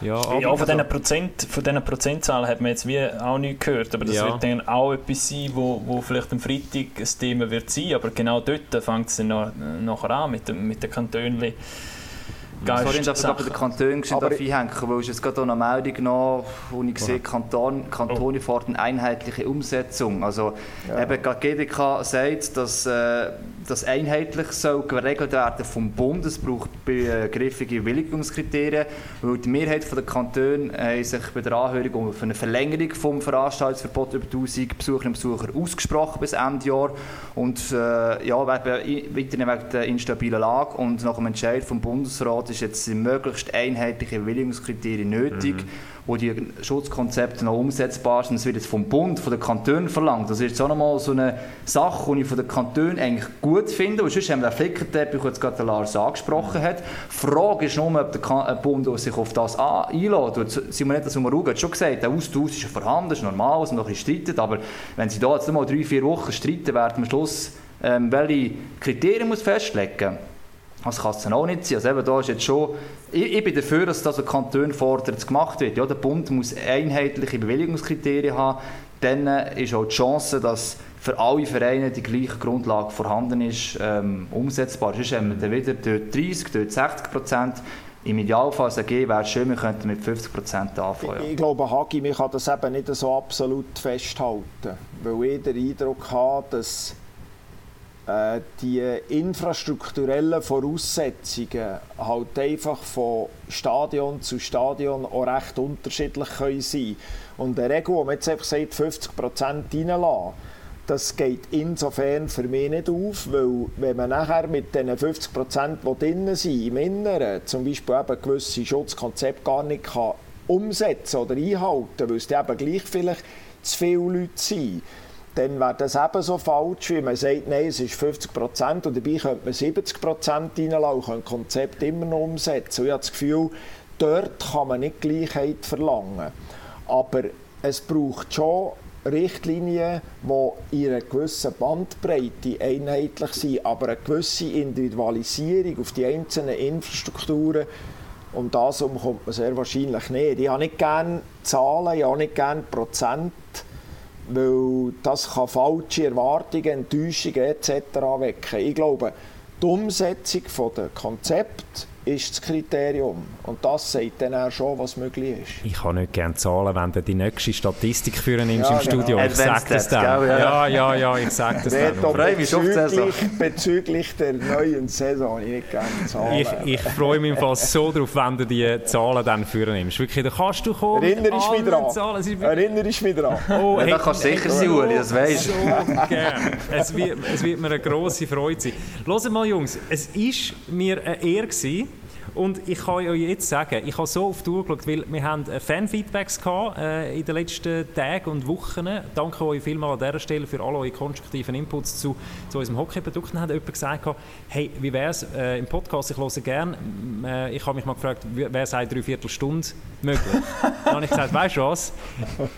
Speaker 3: Ja, ja von, diesen Prozent, von diesen Prozentzahlen hat man jetzt wie auch nicht gehört, aber das ja. wird dann auch etwas sein, wo, wo vielleicht am Freitag ein Thema wird sein, aber genau dort fängt es dann noch, nachher an mit, dem, mit den Kantonen
Speaker 2: Geist Sorry, ich aber bei den Kantonen einhängen, weil es jetzt gerade eine Meldung genommen, wo ich sehe, Kanton, Kantone oh. fordern einheitliche Umsetzung. Also ja. eben GDK sagt, dass äh, das einheitlich soll geregelt werden vom Bund. Es braucht griffige Willigungskriterien, weil die Mehrheit der Kantone haben sich bei der Anhörung für eine Verlängerung des Veranstaltungsverbots über 1000 Besucherinnen und Besucher ausgesprochen bis Ende Jahr. Und äh, ja, weiterhin wegen der instabilen Lage und nach dem Entscheid vom Bundesrat ist jetzt möglichst einheitliche Bewilligungskriterien nötig, mhm. Wo die Schutzkonzepte noch umsetzbar sind. Das wird jetzt vom Bund, von den Kantonen verlangt. Das ist jetzt auch nochmal so eine Sache, die ich von den Kantonen eigentlich gut finde. Und sonst haben wir den Flickenteppich, den gerade Lars angesprochen hat. Die Frage ist nur, ob der Bund sich auf das einlädt. Simon hat das hat schon gesagt, der Austausch ist vorhanden, das ist normal, es sind noch ein bisschen streiten, aber wenn sie da jetzt mal drei, vier Wochen streiten, werden am Schluss ähm, welche Kriterien muss festlegen muss, das kann es auch nicht sein. Also eben, da ist jetzt schon, ich, ich bin dafür, dass das, Kanton fordert, gemacht wird. Ja, der Bund muss einheitliche Bewilligungskriterien haben. Dann ist auch die Chance, dass für alle Vereine die gleiche Grundlage vorhanden ist, ähm, umsetzbar. Sonst haben wir dann wieder dort 30, dort 60 Prozent. Im Idealfall wäre es schön, wir könnten mit 50 Prozent anfangen.
Speaker 4: Ich, ich glaube, Hagi, man kann das eben nicht so absolut festhalten, weil ich den Eindruck habe, dass äh, die infrastrukturellen Voraussetzungen halt einfach von Stadion zu Stadion auch recht unterschiedlich können sein. Und eine Regel, wo man jetzt einfach sagt, 50 Prozent reinlassen, das geht insofern für mich nicht auf, weil wenn man nachher mit den 50 Prozent, die drinnen sind, im Inneren, zum Beispiel eben gewisse Schutzkonzepte gar nicht kann umsetzen oder einhalten, weil es eben gleich vielleicht zu viele Leute sind, dann wäre das ebenso falsch, wie man sagt, nein, es ist 50 Prozent und dabei könnte man 70 Prozent reinlassen und ein Konzept immer noch umsetzen. Und ich habe das Gefühl, dort kann man nicht Gleichheit verlangen. Aber es braucht schon Richtlinien, die in einer gewissen Bandbreite einheitlich sind, aber eine gewisse Individualisierung auf die einzelnen Infrastrukturen um das kommt man sehr wahrscheinlich nicht. Ich habe nicht gerne Zahlen, ich habe nicht gerne Prozent weil das kann falsche Erwartungen, Enttäuschungen etc. wecken. Ich glaube, die Umsetzung der Konzepte ist das Kriterium. Und das sagt dann auch schon, was möglich ist.
Speaker 1: Ich kann nicht gerne zahlen, wenn du die nächste Statistik führen nimmst ja, im genau. Studio. Ich sage das dann. Ja, ja, ja, ich sage das dann.
Speaker 4: Bezüglich, bezüglich der neuen Saison ich nicht gerne zahlen.
Speaker 1: Ich, ich freue mich fast so darauf, wenn du die Zahlen dann führen nimmst. Wirklich, da kannst du kommen
Speaker 4: Erinner dich mich dran. Erinner dich mich dran.
Speaker 2: Oh, ja, hey, da kannst du sicher sein, Uli, das weißt
Speaker 1: du. So. Es wird, es wird mir eine grosse Freude sein. Hört mal, Jungs, es war mir eine Ehre gewesen, und ich kann euch jetzt sagen, ich habe so auf die Uhr geschaut, weil wir haben äh, Fanfeedbacks gehabt, äh, in den letzten Tagen und Wochen. Danke euch vielmals an dieser Stelle für alle eure konstruktiven Inputs zu, zu unserem Hockeyprodukt. Dann hat jemand gesagt, hey, wie wäre es äh, im Podcast, ich höre gerne, äh, ich habe mich mal gefragt, wäre es eine Dreiviertelstunde möglich? Dann habe ich gesagt, weißt du was,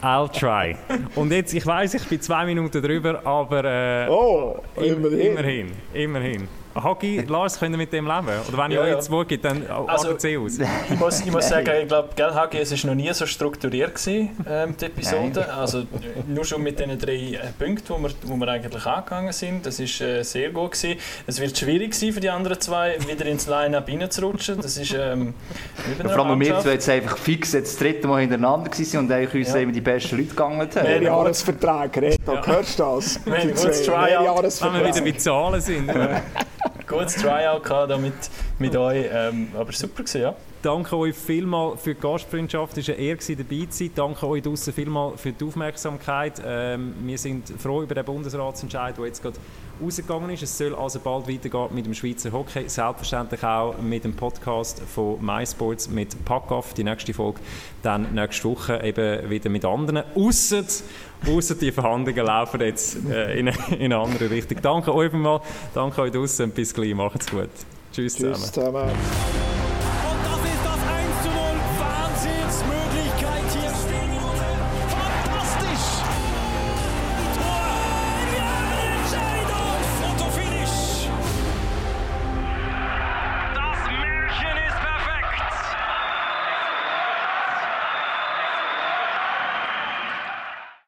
Speaker 1: I'll try. Und jetzt, ich weiß, ich bin zwei Minuten drüber, aber äh,
Speaker 4: oh, immerhin.
Speaker 1: immerhin, immerhin. Hagi, Lars, können mit dem leben? Oder wenn ich euch jetzt ja. gibt, dann also, ADC aus.
Speaker 3: Ich muss, ich muss sagen, ich glaube, gell, Hagi, es war noch nie so strukturiert, gewesen, ähm, die Episode. Nein. Also nur schon mit den drei äh, Punkten, wo wir, wo wir eigentlich angegangen sind, das war äh, sehr gut. Gewesen. Es wird schwierig sein für die anderen zwei, wieder ins Line-Up reinzurutschen. Das ist ähm,
Speaker 2: ja, Vor allem wir zwei jetzt einfach fix jetzt das dritte Mal hintereinander waren und eigentlich uns ja. die besten Leute gegangen haben.
Speaker 4: Mehrjahresvertrag, Reto, ja. hörst du das?
Speaker 1: Wenn wir wieder bei Zahlen sind.
Speaker 3: Gutes Tryout gehabt mit, mit euch, ähm, aber super gewesen, ja.
Speaker 1: Danke euch vielmals für die Gastfreundschaft. Es war eine Ehre, dabei zu sein. Danke euch draußen vielmals für die Aufmerksamkeit. Ähm, wir sind froh über den Bundesratsentscheid, der jetzt gerade rausgegangen ist. Es soll also bald weitergehen mit dem Schweizer Hockey. Selbstverständlich auch mit dem Podcast von MySports mit Packoff. Die nächste Folge dann nächste Woche eben wieder mit anderen. Ausser, ausser die Verhandlungen laufen jetzt äh, in, in, eine andere Richtung. Danke euch vielmals. Danke euch draußen und bis gleich. Macht's gut. Tschüss,
Speaker 4: Tschüss zusammen. zusammen.